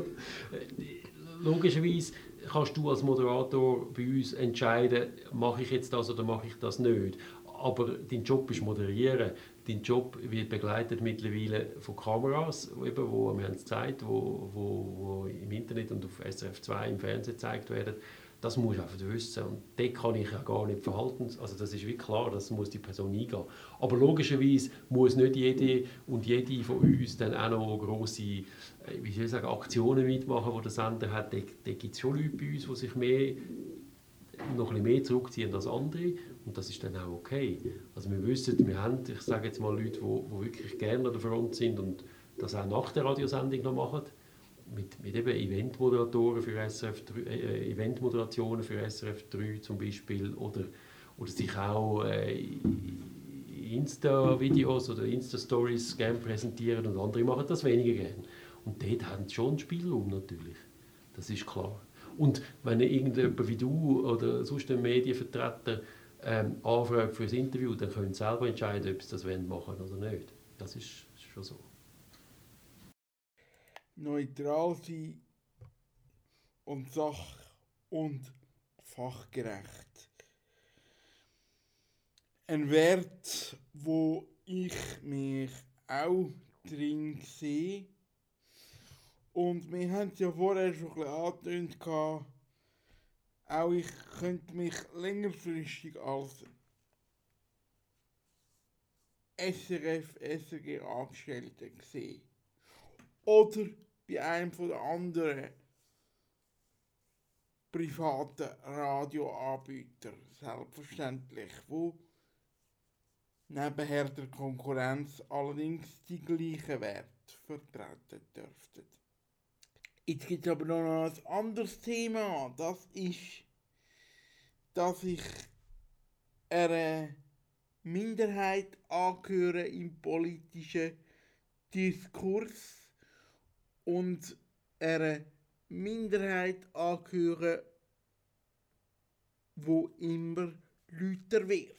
logischerweise kannst du als Moderator bei uns entscheiden, mache ich jetzt das oder mache ich das nicht. Aber dein Job ist moderieren. Dein Job wird begleitet mittlerweile von Kameras, eben, wo wir haben es gezeigt, wo, wo, wo im Internet und auf SRF 2 im Fernsehen gezeigt werden. Das muss ich einfach wissen. Und dort kann ich ja gar nicht verhalten. Also das ist wie klar, das muss die Person eingehen. Aber logischerweise muss nicht jede und jede von uns dann auch noch grosse äh, wie soll ich sagen, Aktionen mitmachen, die der Sender hat. Da, da gibt es schon Leute bei uns, die sich mehr, noch ein mehr zurückziehen als andere. Und das ist dann auch okay. Also wir wissen, wir haben, ich sage jetzt mal, Leute, die, die wirklich gerne an der Front sind und das auch nach der Radiosendung noch machen mit, mit eben Eventmoderatoren für SRF 3, äh, äh, Eventmoderationen für SRF 3 zum Beispiel oder, oder sich auch äh, Insta-Videos oder Insta-Stories gerne präsentieren und andere machen das weniger gerne. Und dort haben sie schon Spielraum natürlich. Das ist klar. Und wenn irgendjemand wie du oder sonst ein Medienvertreter ähm, anfragt für ein Interview, dann können sie selber entscheiden, ob sie das machen wollen oder nicht. Das ist, ist schon so neutral sein und sach- und fachgerecht. Ein Wert, wo ich mich auch drin sehe. Und wir haben ja vorher schon ein bisschen angetönt, auch ich könnte mich längerfristig als SRF, SRG Angestellte sehen. Oder bei einem von den anderen privaten Radioanbietern, selbstverständlich, wo nebenher der Konkurrenz allerdings die gleichen Werte vertreten dürften. Jetzt gibt es aber noch ein anderes Thema, das ist, dass ich einer Minderheit angehöre im politischen Diskurs und einer Minderheit angehöre, wo immer lauter wird.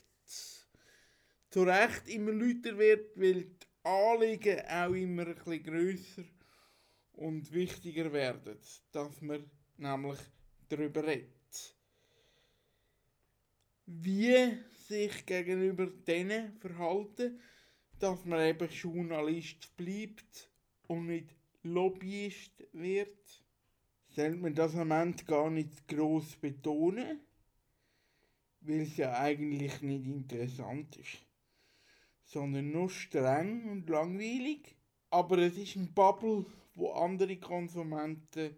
Zu Recht immer lauter wird, weil die Anliegen auch immer bisschen grösser und wichtiger werden, dass man nämlich darüber redet. Wie sich gegenüber denen verhalten, dass man eben Journalist bleibt und nicht Lobbyist wird, sollte man das am Ende gar nicht groß betonen, weil es ja eigentlich nicht interessant ist, sondern nur streng und langweilig. Aber es ist ein Bubble, wo andere Konsumenten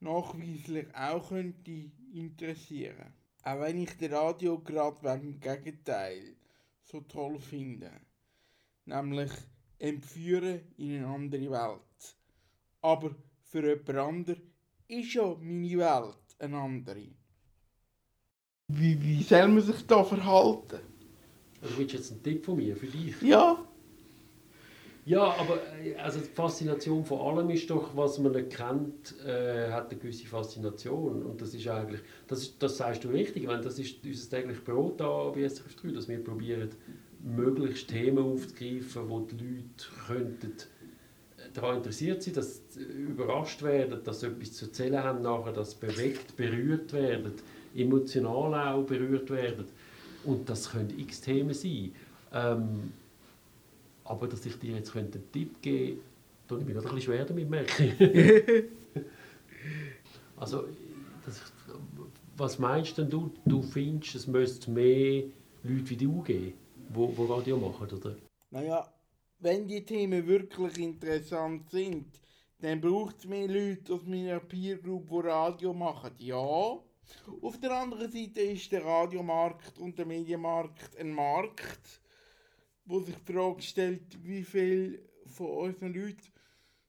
nachweislich auch könnte interessieren. Auch wenn ich das Radio gerade wegen dem Gegenteil so toll finde. Nämlich entführen in eine andere Welt. Aber für jemand anderen ist ja meine Welt eine andere. Wie, wie soll man sich da verhalten? Also willst du jetzt einen Tipp von mir für dich? Ja. Ja, aber äh, also die Faszination von allem ist doch, was man nicht kennt, äh, hat eine gewisse Faszination. Und das ist eigentlich, das, ist, das sagst du richtig, wenn das ist unser tägliches Brot da bei SRF 3, dass wir probieren, möglichst Themen aufzugreifen, wo die Leute könnten daran interessiert sind, dass sie überrascht werden, dass sie etwas zu erzählen haben nachher, dass sie bewegt, berührt werden, emotional auch berührt werden. Und das können x Themen sein. Ähm, aber dass ich dir jetzt einen Tipp geben könnte, tue ich mir noch ein bisschen schwer damit, merke <laughs> also, das, was meinst denn du? Du findest, es müsste mehr Leute wie du geben, die, die Radio machen, oder? Naja, wenn die Themen wirklich interessant sind, dann braucht es mehr Leute aus meiner Peer Group, die Radio machen. Ja. Auf der anderen Seite ist der Radiomarkt und der Medienmarkt ein Markt, wo sich die Frage stellt, wie viel von unseren Leuten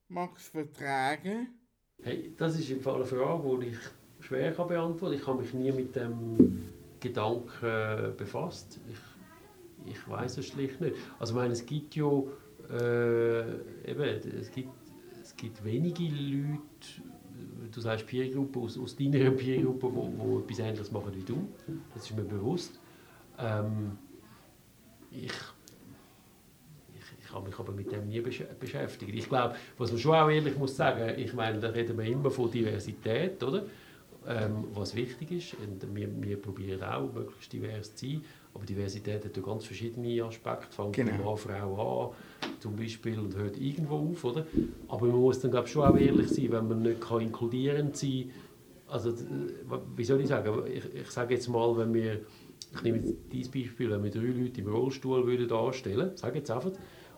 mag es vertragen? Hey, das ist im Fall eine Frage, die ich schwer beantworten kann. Ich habe mich nie mit dem Gedanken befasst. Ich, ich weiß es schlicht nicht. Also ich meine, es gibt ja äh, eben, es gibt, es gibt wenige Leute, du sagst Peergruppen, aus, aus deiner Peergruppe, die etwas Ähnliches machen wie du. Das ist mir bewusst. Ähm, ich habe mich aber mit dem nie besch beschäftigt. Ich glaube, was man schon auch ehrlich muss sagen, ich meine, da reden wir immer von Diversität, oder? Ähm, was wichtig ist. Und wir, wir probieren auch, möglichst divers zu sein. Aber Diversität hat ja ganz verschiedene Aspekte. Fängt genau. Mann, Frau an, zum Beispiel, und hört irgendwo auf, oder? Aber man muss dann, glaube ich, schon auch ehrlich sein, wenn man nicht kann inkludierend sein kann. Also, wie soll ich sagen? Ich, ich sage jetzt mal, wenn wir, ich nehme jetzt dieses Beispiel, wenn wir drei Leute im Rollstuhl würden anstellen, sage jetzt einfach,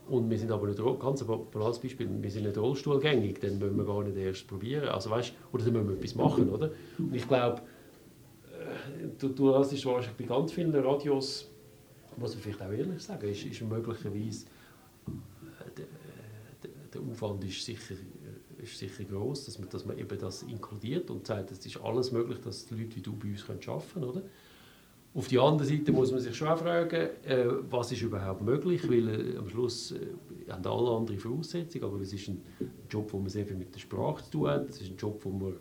und wir sind aber nicht, ganz ein banales Beispiel, wir sind nicht rollstuhlgängig, dann müssen wir gar nicht erst probieren. Also weißt, oder dann müssen wir etwas machen, oder? Und ich glaube, du, du es wahrscheinlich bei ganz vielen Radios, muss man vielleicht auch ehrlich sagen, ist, ist möglicherweise äh, der, der, Aufwand ist sicher, ist sicher groß, dass man, dass man eben das inkludiert und sagt, es ist alles möglich, dass Leute wie du bei uns arbeiten können, oder? Auf der anderen Seite muss man sich schon fragen, äh, was ist überhaupt möglich, weil äh, am Schluss äh, haben alle andere Voraussetzungen, aber es ist ein Job, wo man sehr viel mit der Sprache zu tun hat, es ist ein Job, wo äh,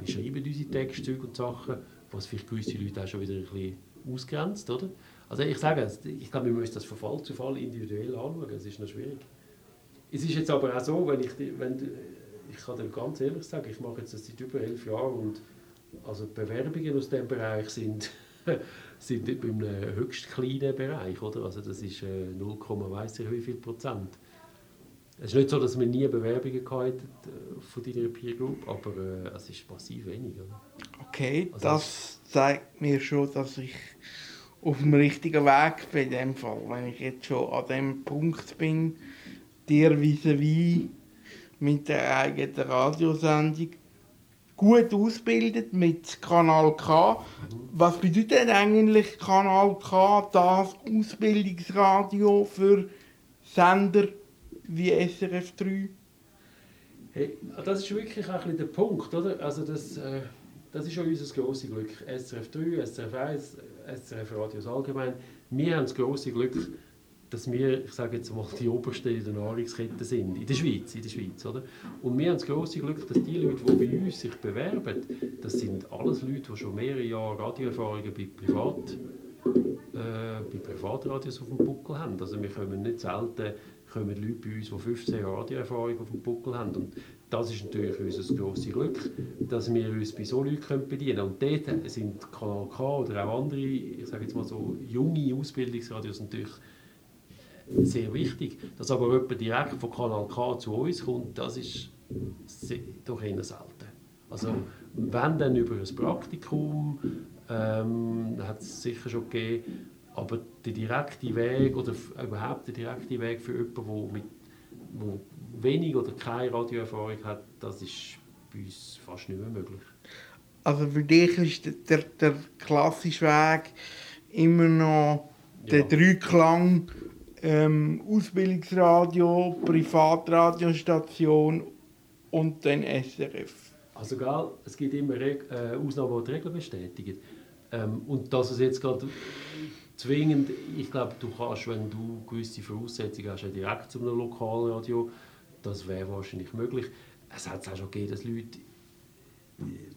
wir schreiben unsere Texte und Sachen, was vielleicht gewisse Leute auch schon wieder ein bisschen ausgrenzt, oder? Also ich sage, ich glaube, wir müssen das von Fall zu Fall individuell anschauen, es ist noch schwierig. Es ist jetzt aber auch so, wenn ich, wenn, ich kann dir ganz ehrlich sagen, ich mache jetzt das seit über elf Jahren und also Bewerbungen aus diesem Bereich sind <laughs> sind einem höchst kleinen Bereich, oder? Also das ist äh, 0, weiss ich wie viel Prozent. Es ist nicht so, dass wir nie Bewerbungen hatten äh, von deiner Peer Group, aber äh, es ist massiv weniger. Okay, also das zeigt mir schon, dass ich auf dem richtigen Weg bin in dem Fall. Wenn ich jetzt schon an dem Punkt bin, dir vis-à-vis mit der eigenen Radiosendung gut ausbildet mit Kanal K. Was bedeutet eigentlich Kanal K, das Ausbildungsradio für Sender wie SRF 3? Hey, das ist wirklich ein bisschen der Punkt, oder? Also das, äh, das ist schon unser grosses Glück. SRF 3, SRF 1, SRF Radios allgemein. Wir haben das grosse Glück, dass wir, ich sage jetzt mal, die Obersten in der Nahrungskette sind, in der Schweiz, in der Schweiz, oder? Und wir haben das grosse Glück, dass die Leute, die bei uns sich bewerben, das sind alles Leute, die schon mehrere Jahre Radioerfahrungen bei Privat, äh, bei Privatradios auf dem Buckel haben. Also wir kommen nicht selten kommen Leute bei uns, die 15 Jahre Radioerfahrung auf dem Buckel haben. Und das ist natürlich unser grosses Glück, dass wir uns bei so Leuten bedienen können. Und dort sind Kanal K oder auch andere, ich sage jetzt mal so, junge Ausbildungsradios natürlich sehr wichtig. Dass aber jemand direkt von Kanal K zu uns kommt, das ist doch eher selten. Also wenn dann über ein Praktikum, ähm, hat es sicher schon gegeben, aber der direkte Weg oder überhaupt der direkte Weg für jemanden, der mit wo wenig oder keine Radioerfahrung hat, das ist bei uns fast nicht mehr möglich. Also für dich ist der, der klassische Weg immer noch der ja. Dreiklang ähm, Ausbildungsradio, Privatradiostation und dann SRF. Also gell, es gibt immer Reg äh, Ausnahmen, die die Regeln bestätigen. Ähm, und dass es jetzt gerade zwingend, ich glaube, du kannst, wenn du gewisse Voraussetzungen hast, direkt zu einem Lokalradio, das wäre wahrscheinlich möglich. Es hat auch schon gegeben, dass Leute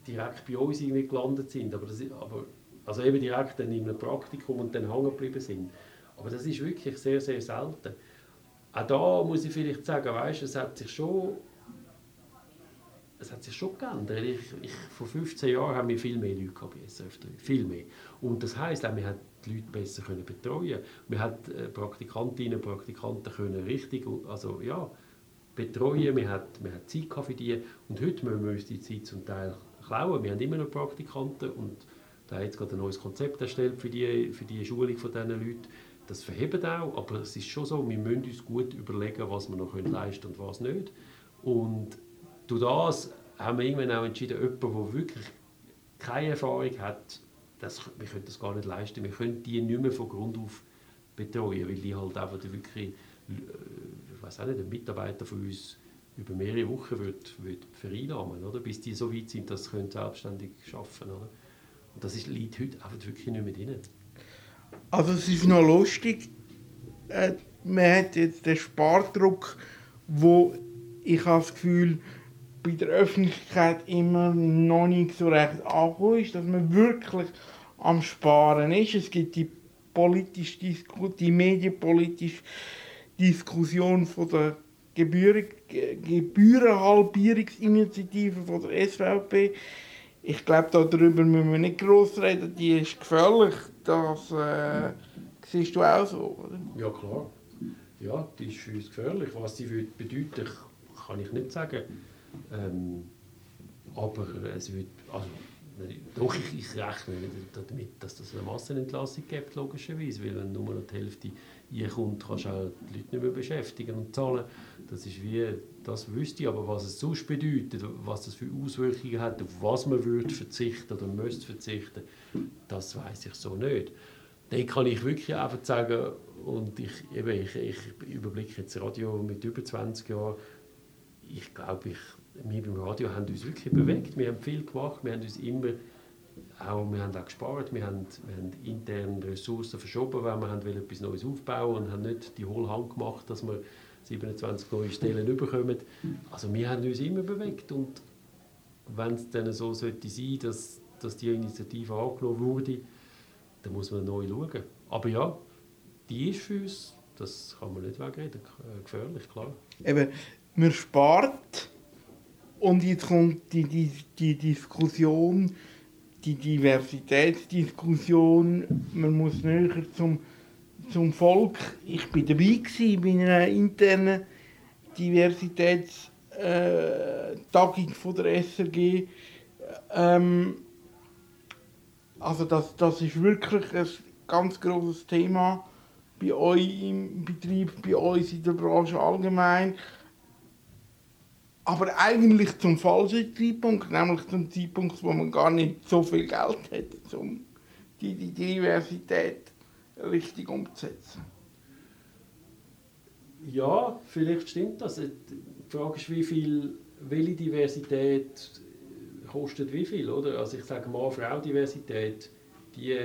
direkt bei uns irgendwie gelandet sind, aber, das, aber also eben direkt dann in einem Praktikum und dann hängen geblieben sind. Aber das ist wirklich sehr, sehr selten. Auch da muss ich vielleicht sagen, weißt, es hat sich schon es hat sich schon geändert. Ich, ich, vor 15 Jahren haben wir viel mehr Leute gehabt bei SRF 3, viel mehr. Und das heisst wir haben die Leute besser können betreuen. Wir haben äh, Praktikantinnen und Praktikanten können richtig, also ja, betreuen. Wir haben, wir Zeit für die und heute müssen wir uns die Zeit zum Teil klauen. Wir haben immer noch Praktikanten und da hat jetzt gerade ein neues Konzept erstellt für die, für die Schulung von diesen Leuten. Das verhebt auch, aber es ist schon so, wir müssen uns gut überlegen, was wir noch leisten können und was nicht. Und durch das haben wir irgendwann auch entschieden, jemand, der wirklich keine Erfahrung hat, das, wir können das gar nicht leisten. Wir können die nicht mehr von Grund auf betreuen, weil die halt einfach wirklich, äh, ich weiß auch nicht, ein Mitarbeiter von uns über mehrere Wochen wird, wird vereinnahmen, oder? bis die so weit sind, dass sie selbstständig arbeiten können. Und das ist, liegt heute einfach wirklich nicht mehr drin. Also es ist noch lustig, äh, man hat jetzt den Spardruck, wo ich habe das Gefühl, bei der Öffentlichkeit immer noch nicht so recht angekommen ist, dass man wirklich am Sparen ist. Es gibt die politisch die medienpolitische Diskussion von der Gebühren, Gebührenhalbierungsinitiative von der SVP. Ich glaube, darüber müssen wir nicht groß reden. Die ist gefährlich. Das äh, siehst du auch so, oder? Ja, klar. Ja, die ist für uns gefährlich. Was sie bedeutet, kann ich nicht sagen. Ähm, aber es wird, also, doch, ich, ich rechne damit, dass das eine Massenentlassung gibt, logischerweise, weil wenn nur noch die Hälfte einkommt, kannst du auch die Leute nicht mehr beschäftigen und zahlen. Das ist wie, das wüsste ich, aber was es sonst bedeutet, was das für Auswirkungen hat, auf was man würde verzichten oder müsste verzichten, das weiß ich so nicht. Dann kann ich wirklich einfach sagen, und ich, eben, ich, ich überblicke jetzt Radio mit über 20 Jahren, ich glaube, ich wir beim Radio haben uns wirklich bewegt. Wir haben viel gemacht. Wir haben uns immer auch, wir haben auch gespart. Wir haben, wir haben interne Ressourcen verschoben, weil wir haben etwas Neues aufbauen und haben nicht die Hohlhand gemacht, dass wir 27 neue Stellen bekommen. Also wir haben uns immer bewegt und wenn es dann so sollte sein, dass, dass die Initiative angenommen wurde, dann muss man neu schauen. Aber ja, die ist für uns, das kann man nicht wegreden, gefährlich, klar. Eben, man spart und jetzt kommt die, die, die Diskussion, die Diversitätsdiskussion, man muss näher zum, zum Volk. Ich war dabei gewesen, bei einer internen Diversitätstagung von der SRG. Ähm, also das, das ist wirklich ein ganz großes Thema bei euch im Betrieb, bei uns in der Branche allgemein. Aber eigentlich zum falschen Zeitpunkt, nämlich zum Zeitpunkt, wo man gar nicht so viel Geld hat, um die, die Diversität richtig umzusetzen. Ja, vielleicht stimmt das. Die Frage ist, wie viel, welche Diversität kostet wie viel, oder? Also ich sage Mann-Frau-Diversität, die,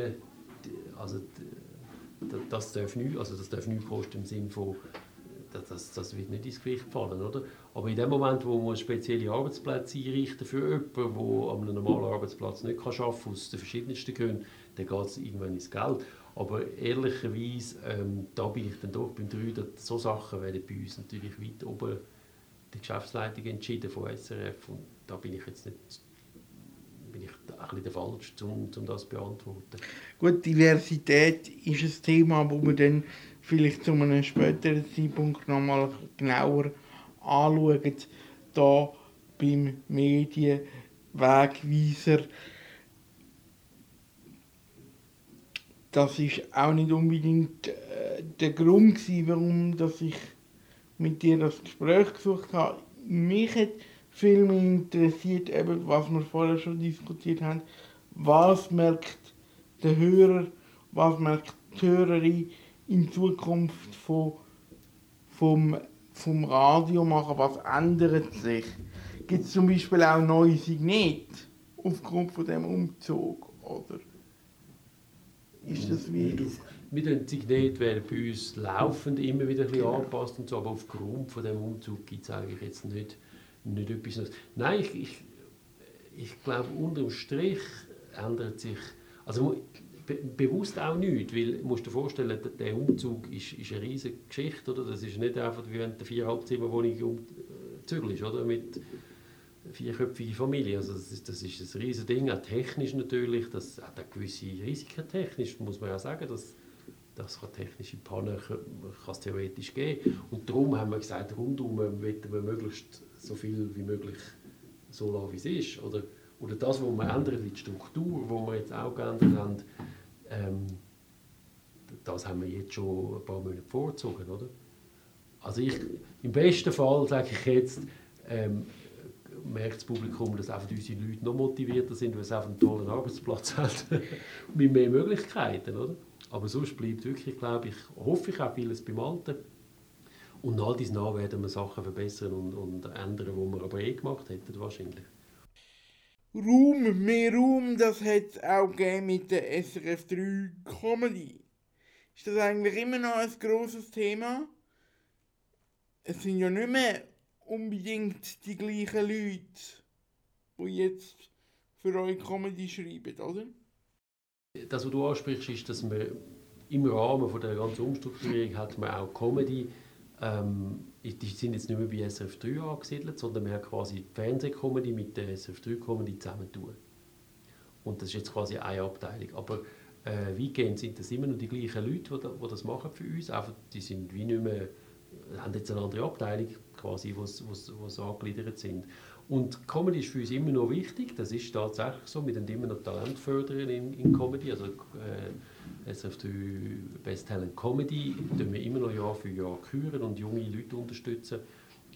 die, also das darf nicht, also das kosten im Sinne von, das, das wird nicht ins Gewicht fallen, oder? Aber in dem Moment, wo man spezielle Arbeitsplätze einrichten für jemanden, der an einem normalen Arbeitsplatz nicht arbeiten kann, aus den verschiedensten Gründen, dann geht es irgendwann ins Geld. Aber ehrlicherweise, ähm, da bin ich dann doch beim 3, dass so Sachen werden bei uns natürlich weit oben die Geschäftsleitung entschieden von SRF und da bin ich jetzt nicht bin ich ein bisschen der Falsch, um, um das zu beantworten. Gut, Diversität ist ein Thema, wo wir dann vielleicht zu einem späteren Zeitpunkt nochmal genauer anschauen. Da beim Medienwegweiser. Das ist auch nicht unbedingt äh, der Grund, gewesen, warum dass ich mit dir das Gespräch gesucht habe. Mich hat viel mehr interessiert, eben, was wir vorher schon diskutiert haben, was merkt der Hörer, was merkt die Hörerin in Zukunft von, vom, vom Radio machen, was ändert sich. Gibt es zum Beispiel auch neue Signete aufgrund von dem Umzug, oder? Ist das wie... Mit den Signeten werden bei uns laufend immer wieder ein bisschen angepasst und so, aber aufgrund von dem Umzug gibt es eigentlich jetzt nicht nicht etwas Neues. Nein, ich, ich, ich glaube, unterm Strich ändert sich, also be bewusst auch nicht, weil du musst dir vorstellen, der Umzug ist, ist eine riesige Geschichte, oder? Das ist nicht einfach, wie wenn du eine Vierhalbzimmerwohnung umzügelst, oder? Mit vierköpfigen Familie. Also das ist, das ist ein riesiges Ding, auch technisch natürlich, das hat auch gewisse Risiken technisch, muss man ja sagen, dass das kann technische Pannen kann theoretisch geben. Und darum haben wir gesagt, rundum wollen wir möglichst so viel wie möglich so lassen, wie es ist. Oder, oder das, was wir ändern, die Struktur, die wir jetzt auch geändert haben, ähm, das haben wir jetzt schon ein paar Monate vorgezogen. Oder? Also ich, im besten Fall, sage ich jetzt, ähm, merkt das Publikum, dass einfach unsere Leute noch motivierter sind, weil sie einfach einen tollen Arbeitsplatz <laughs> haben, mit mehr Möglichkeiten. Oder? Aber sonst bleibt wirklich, glaube ich, hoffe ich auch vieles beim Alten. Und all dies nach werden wir Sachen verbessern und, und ändern, die wir aber eh gemacht hätten wahrscheinlich. Raum, mehr Raum, das hat es auch gegeben mit der SRF 3 Comedy. Ist das eigentlich immer noch ein grosses Thema? Es sind ja nicht mehr unbedingt die gleichen Leute, die jetzt für euch Comedy schreiben, oder? Das, was du ansprichst, ist, dass wir im Rahmen von der ganzen Umstrukturierung hat man auch Comedy ähm, die sind jetzt nicht mehr bei SRF 3 angesiedelt, sondern wir haben quasi die Fernsehcomedy mit der SRF 3 Comedy zusammentun. Und das ist jetzt quasi eine Abteilung. Aber äh, weitgehend sind das immer noch die gleichen Leute, die, die das machen für uns. Einfach, die sind wie nicht mehr, haben jetzt eine andere Abteilung, quasi, wo sie angegliedert sind. Und Comedy ist für uns immer noch wichtig, das ist tatsächlich so. Wir immer noch Talent fördern in, in Comedy. Also, äh, SRF3 Best Talent Comedy tun wir immer noch Jahr für Jahr küren und junge Leute unterstützen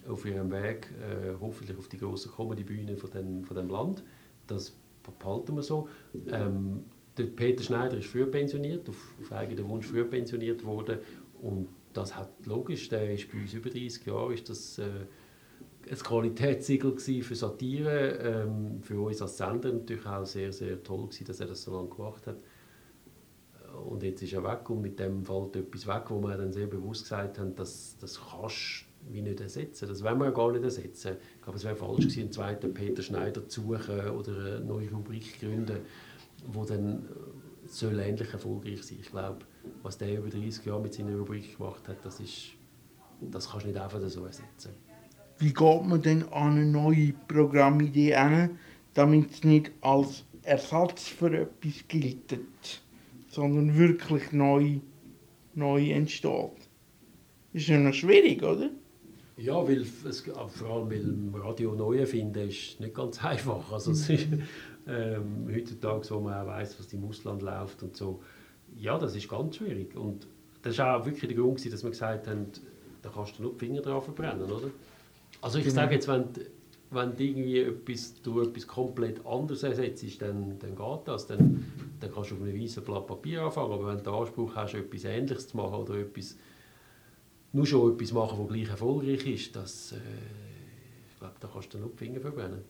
auf ihrem Weg, äh, hoffentlich auf die grossen Comedy-Bühnen von dem, von dem Land. Das behalten wir so. Ähm, der Peter Schneider ist früh pensioniert, auf, auf eigenen Wunsch früh pensioniert worden und das hat logisch, der ist bei uns über 30 Jahre, ist das äh, ein Qualitätssiegel für Satire, ähm, für uns als Sender natürlich auch sehr, sehr toll gewesen, dass er das so lange gemacht hat und jetzt ist er weg und mit dem fällt etwas weg, wo wir dann sehr bewusst gesagt haben, dass das kannst wie nicht ersetzen. Das wollen wir ja gar nicht ersetzen. Ich glaube, es wäre falsch gewesen, einen zweiten Peter Schneider zu suchen oder eine neue Rubrik gründen, die dann äh, soll ähnlich erfolgreich sein. Ich glaube, was der über 30 Jahre mit seiner Rubrik gemacht hat, das ist, das kannst du nicht einfach so ersetzen. Wie geht man denn an eine neue Programmidee an, damit es nicht als Ersatz für etwas gilt? Sondern wirklich neu, neu entsteht. Das ist ja noch schwierig, oder? Ja, weil es, vor allem weil Radio neu finden ist nicht ganz <laughs> einfach. Also es ist, ähm, heutzutage, wo man auch weiss, was im Ausland läuft und so, ja, das ist ganz schwierig. Und das war auch wirklich der Grund, dass wir gesagt haben, da kannst du nur die Finger drauf verbrennen, oder? Also ich genau. sage jetzt, wenn, wenn du irgendwie etwas, du etwas komplett anderes ersetzt, dann, dann geht das. Dann, dann kannst du auf einem weißen Blatt Papier anfangen. Aber wenn du den Anspruch hast, etwas Ähnliches zu machen oder etwas, nur schon etwas machen, das gleich erfolgreich ist, das, äh, ich glaube, da kannst du nur die Finger verbrennen.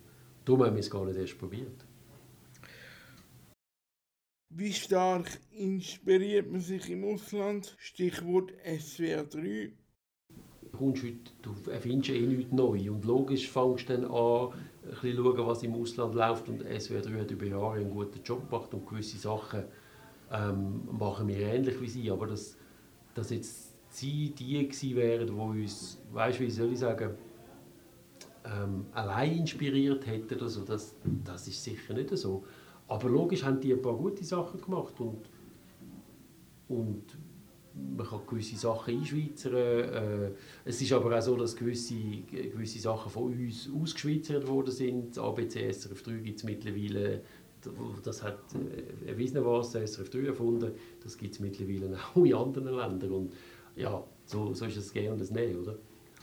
Darum haben wir es gar nicht erst probiert. Wie stark inspiriert man sich im Ausland? Stichwort SWR 3 kommst heute, du erfindest eh nichts neu. Und logisch fängst du dann an, ein bisschen schauen, was im Ausland läuft. Und SWR 3 hat über Jahre einen guten Job gemacht und gewisse Sachen ähm, machen wir ähnlich wie sie. Aber dass, dass jetzt sie die gewesen wären, die uns, weißt du, wie soll ich sagen, ähm, allein inspiriert hätten oder so, das, das ist sicher nicht so. Aber logisch haben die ein paar gute Sachen gemacht und, und man kann gewisse Sachen einschweizern. Äh, es ist aber auch so, dass gewisse, gewisse Sachen von uns ausgeschweizert worden sind. ABC SRF 3 gibt es mittlerweile, das hat äh, erwiesenermaßen SRF 3 erfunden, das gibt es mittlerweile <laughs> auch in anderen Ländern. Und ja, so, so ist es Gehen und das Nehmen, oder?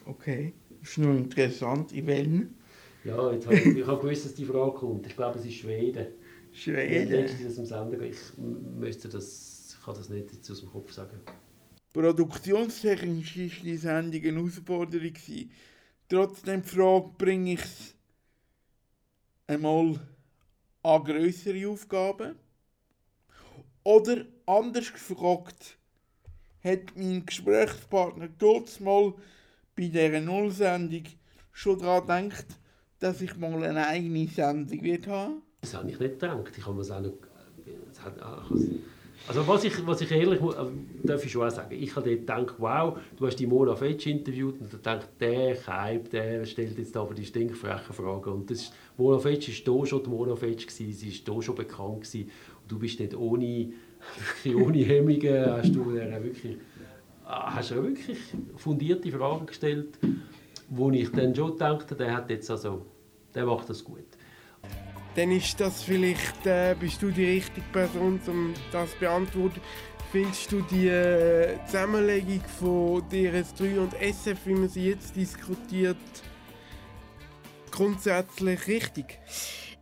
Okay, das ist nur interessant. In welchen? Ja, jetzt habe ich, ich habe gewusst, dass die Frage kommt. Ich glaube, es ist Schweden. Schweden? Letztes das im Sender, ich müsste das, ich kann das nicht jetzt aus dem Kopf sagen. Produktionstechnisch war die Sendung eine Herausforderung. Trotzdem die Frage, bringe ich es einmal an grössere Aufgaben? Oder anders gefragt, hat mein Gesprächspartner trotz mal bei dieser Nullsendung schon daran gedacht, dass ich mal eine eigene Sendung wird haben? Das habe ich nicht gedacht. Ich habe mir das auch nicht... Also was ich, was ich ehrlich also, darf ich schon auch sagen, ich habe gedacht, wow, du hast die Mona Fetsch interviewt und da dachte der Keib, der stellt jetzt aber die stinkfrechen Fragen. Und das, Mona Fetsch war hier schon die Mona Fetsch, sie war hier schon bekannt gewesen. und du bist dort ohne, <laughs> ohne Hemmungen, hast du wirklich, hast du wirklich fundierte Fragen gestellt, wo ich dann schon dachte, der hat jetzt also, der macht das gut dann ist das vielleicht, äh, bist du die richtige Person, um das zu beantworten. Findest du die äh, Zusammenlegung von DRS3 und SF, wie man sie jetzt diskutiert, grundsätzlich richtig?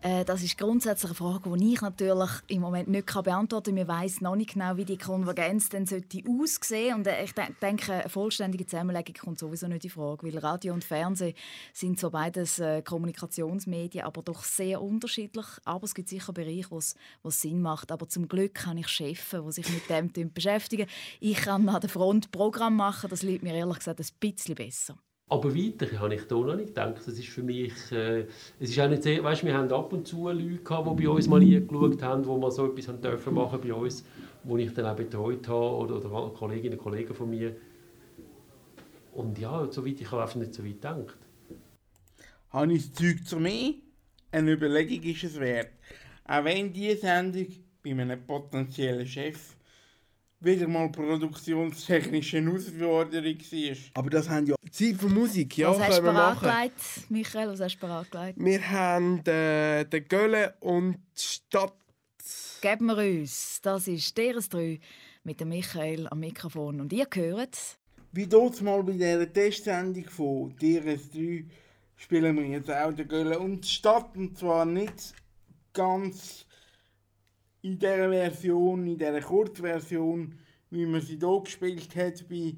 Äh, das ist grundsätzlich eine Frage, die ich natürlich im Moment nicht beantworten kann. Wir wissen noch nicht genau, wie die Konvergenz sollte aussehen Und äh, ich denke, eine vollständige Zusammenlegung kommt sowieso nicht in Frage, weil Radio und Fernsehen sind so beides äh, Kommunikationsmedien, aber doch sehr unterschiedlich. Aber es gibt sicher Bereiche, wo es Sinn macht. Aber zum Glück habe ich Chefs, die sich mit dem beschäftigen. Ich kann an der Front Programm machen, das liegt mir ehrlich gesagt ein bisschen besser. Aber weiter habe ich da noch nicht gedacht. Das ist für mich, äh, es ist auch nicht sehr, weißt, wir haben ab und zu Leute gehabt, die bei uns mal eingeschaut haben, wo wir so etwas haben dürfen machen bei uns, wo ich dann auch betreut habe oder, oder Kolleginnen und Kollegen von mir. Und ja, so weit, ich habe einfach nicht so weit gedacht. Habe ich das Zeug zu mir? Eine Überlegung ist es wert. Auch wenn diese Sendung bei einem potenziellen Chef wieder mal produktionstechnische Herausforderung war. Aber das haben ja Zeit für Musik, ja, was hast du bereitgelegt, Michael? Was hast du bereitgelegt? Wir haben äh, den Gölle und die Stadt. Geben wir uns. Das ist DRS 3 mit dem Michael am Mikrofon. Und ihr hört... Wie dort mal bei dieser Testsendung von DRS 3 spielen wir jetzt auch den Gölle und die Stadt. Und zwar nicht ganz in dieser Version, in dieser Kurzversion, wie man sie hier gespielt hat bei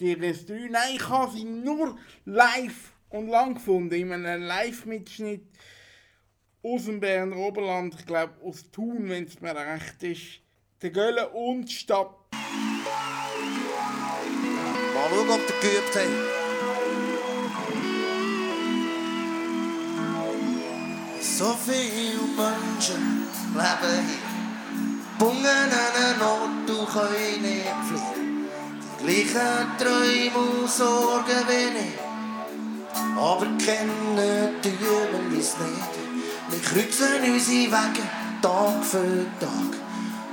DRS3. Nein, ich habe sie nur live und lang gefunden, in einem Live-Mitschnitt aus dem Berner Oberland, ich glaube aus Thun, wenn es mir recht ist. Der Gölle und Stadt. Mal schauen, ob der geübt hat. So viele Menschen leben hier Bungen an Ort, du können nicht fliehen. Die gleichen Träume und Sorgen wie ich. Aber kennen tun wir uns nicht. Wir kreuzen unsere Wege Tag für Tag.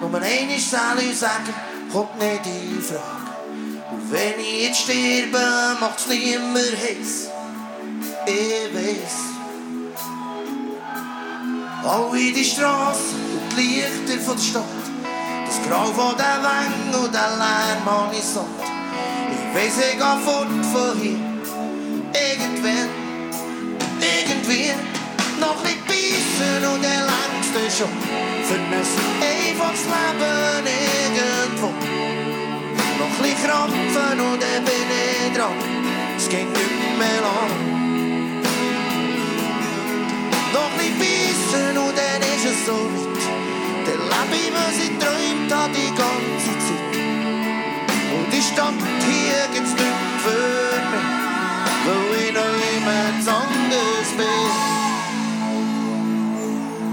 Nur einmal soll ich sagen, kommt nicht in Frage. Und Wenn ich jetzt sterbe, macht's niemand heiß. Ich weiß. Alle die Straßen und die Lichter von der Stadt. Das Grau von den Wängen und der Lärm habe ich satt. Ich weiss, ich geh fort von hier. Irgendwann, irgendwie, noch nicht beißen und der längste schon. Für ein einfaches Leben irgendwo. Noch ein bisschen krampfen und dann bin ich dran. Es geht nicht mehr lang. Noch ein bisschen und dann ist es so weit. Lebe ich, was ich träumt habe die ganze Zeit. Und die Stadt hier gibt's nicht für mich, weil ich noch jemand anderes bin.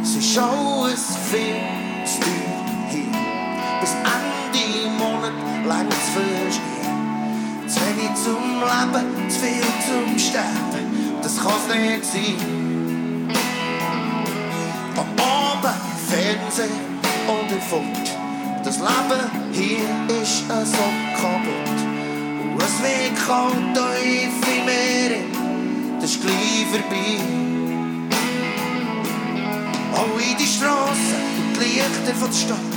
Es ist alles viel zu teuer hier. Bis Ende Monat längst verstehen. Zu wenig zum Leben, zu viel zum Sterben. Das kann's nicht sein. Am Abend Fernsehen und in Fund. Das Leben hier ist so kaputt. Und es wird kalt tief im Meer, das ist gleich vorbei. Alle die Strassen und die Lichter von der Stadt.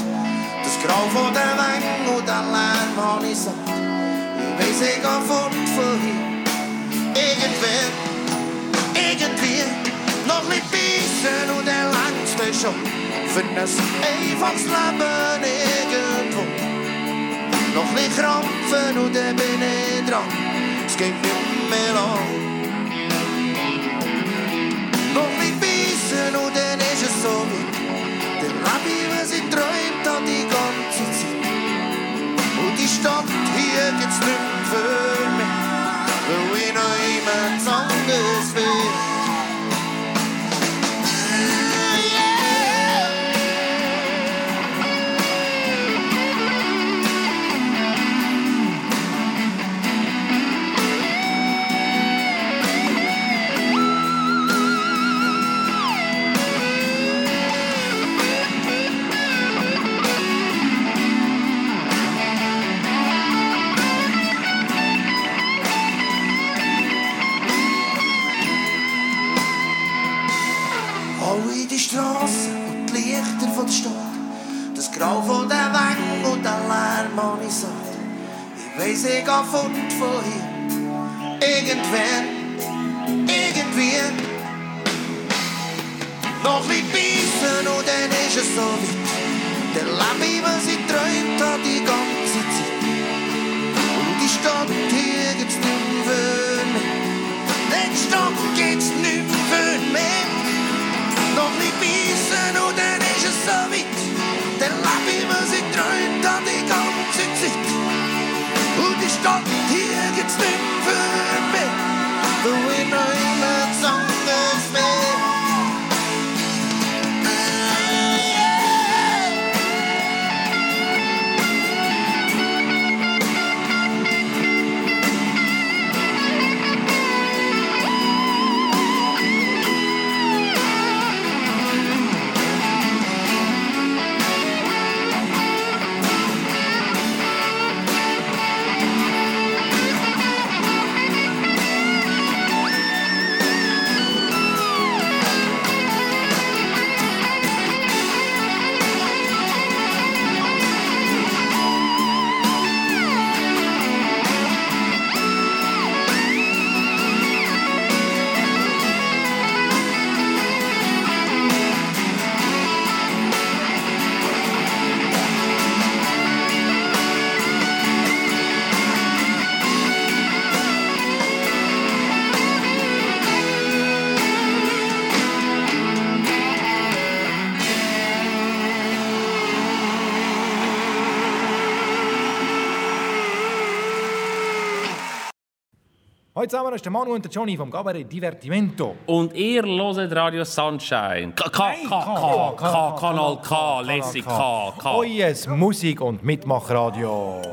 Das Grau von den Wängen und der Lärm habe ich satt. Ich weiss, ich geh fort von hier. Irgendwer, irgendwie, noch nicht beißen und der längste schon. Für ein einfaches Leben irgendwo. Noch nicht krampfen und dann bin ich dran. Es geht nicht mehr lang. Noch nicht beißen und dann ist es so weit. Dann lebe ich, was ich träumt habe die ganze Zeit. Und die Stadt hier gibt's nicht für mich, weil ich noch jemand anderes will. Irgendwann, Hallo zusammen, ist der Manu und der Johnny vom Gabaret Divertimento. Und ihr hört Radio Sunshine. K, K, K, K, K, Kanal K, lässig K, K. Euer Musik- und Mitmachradio.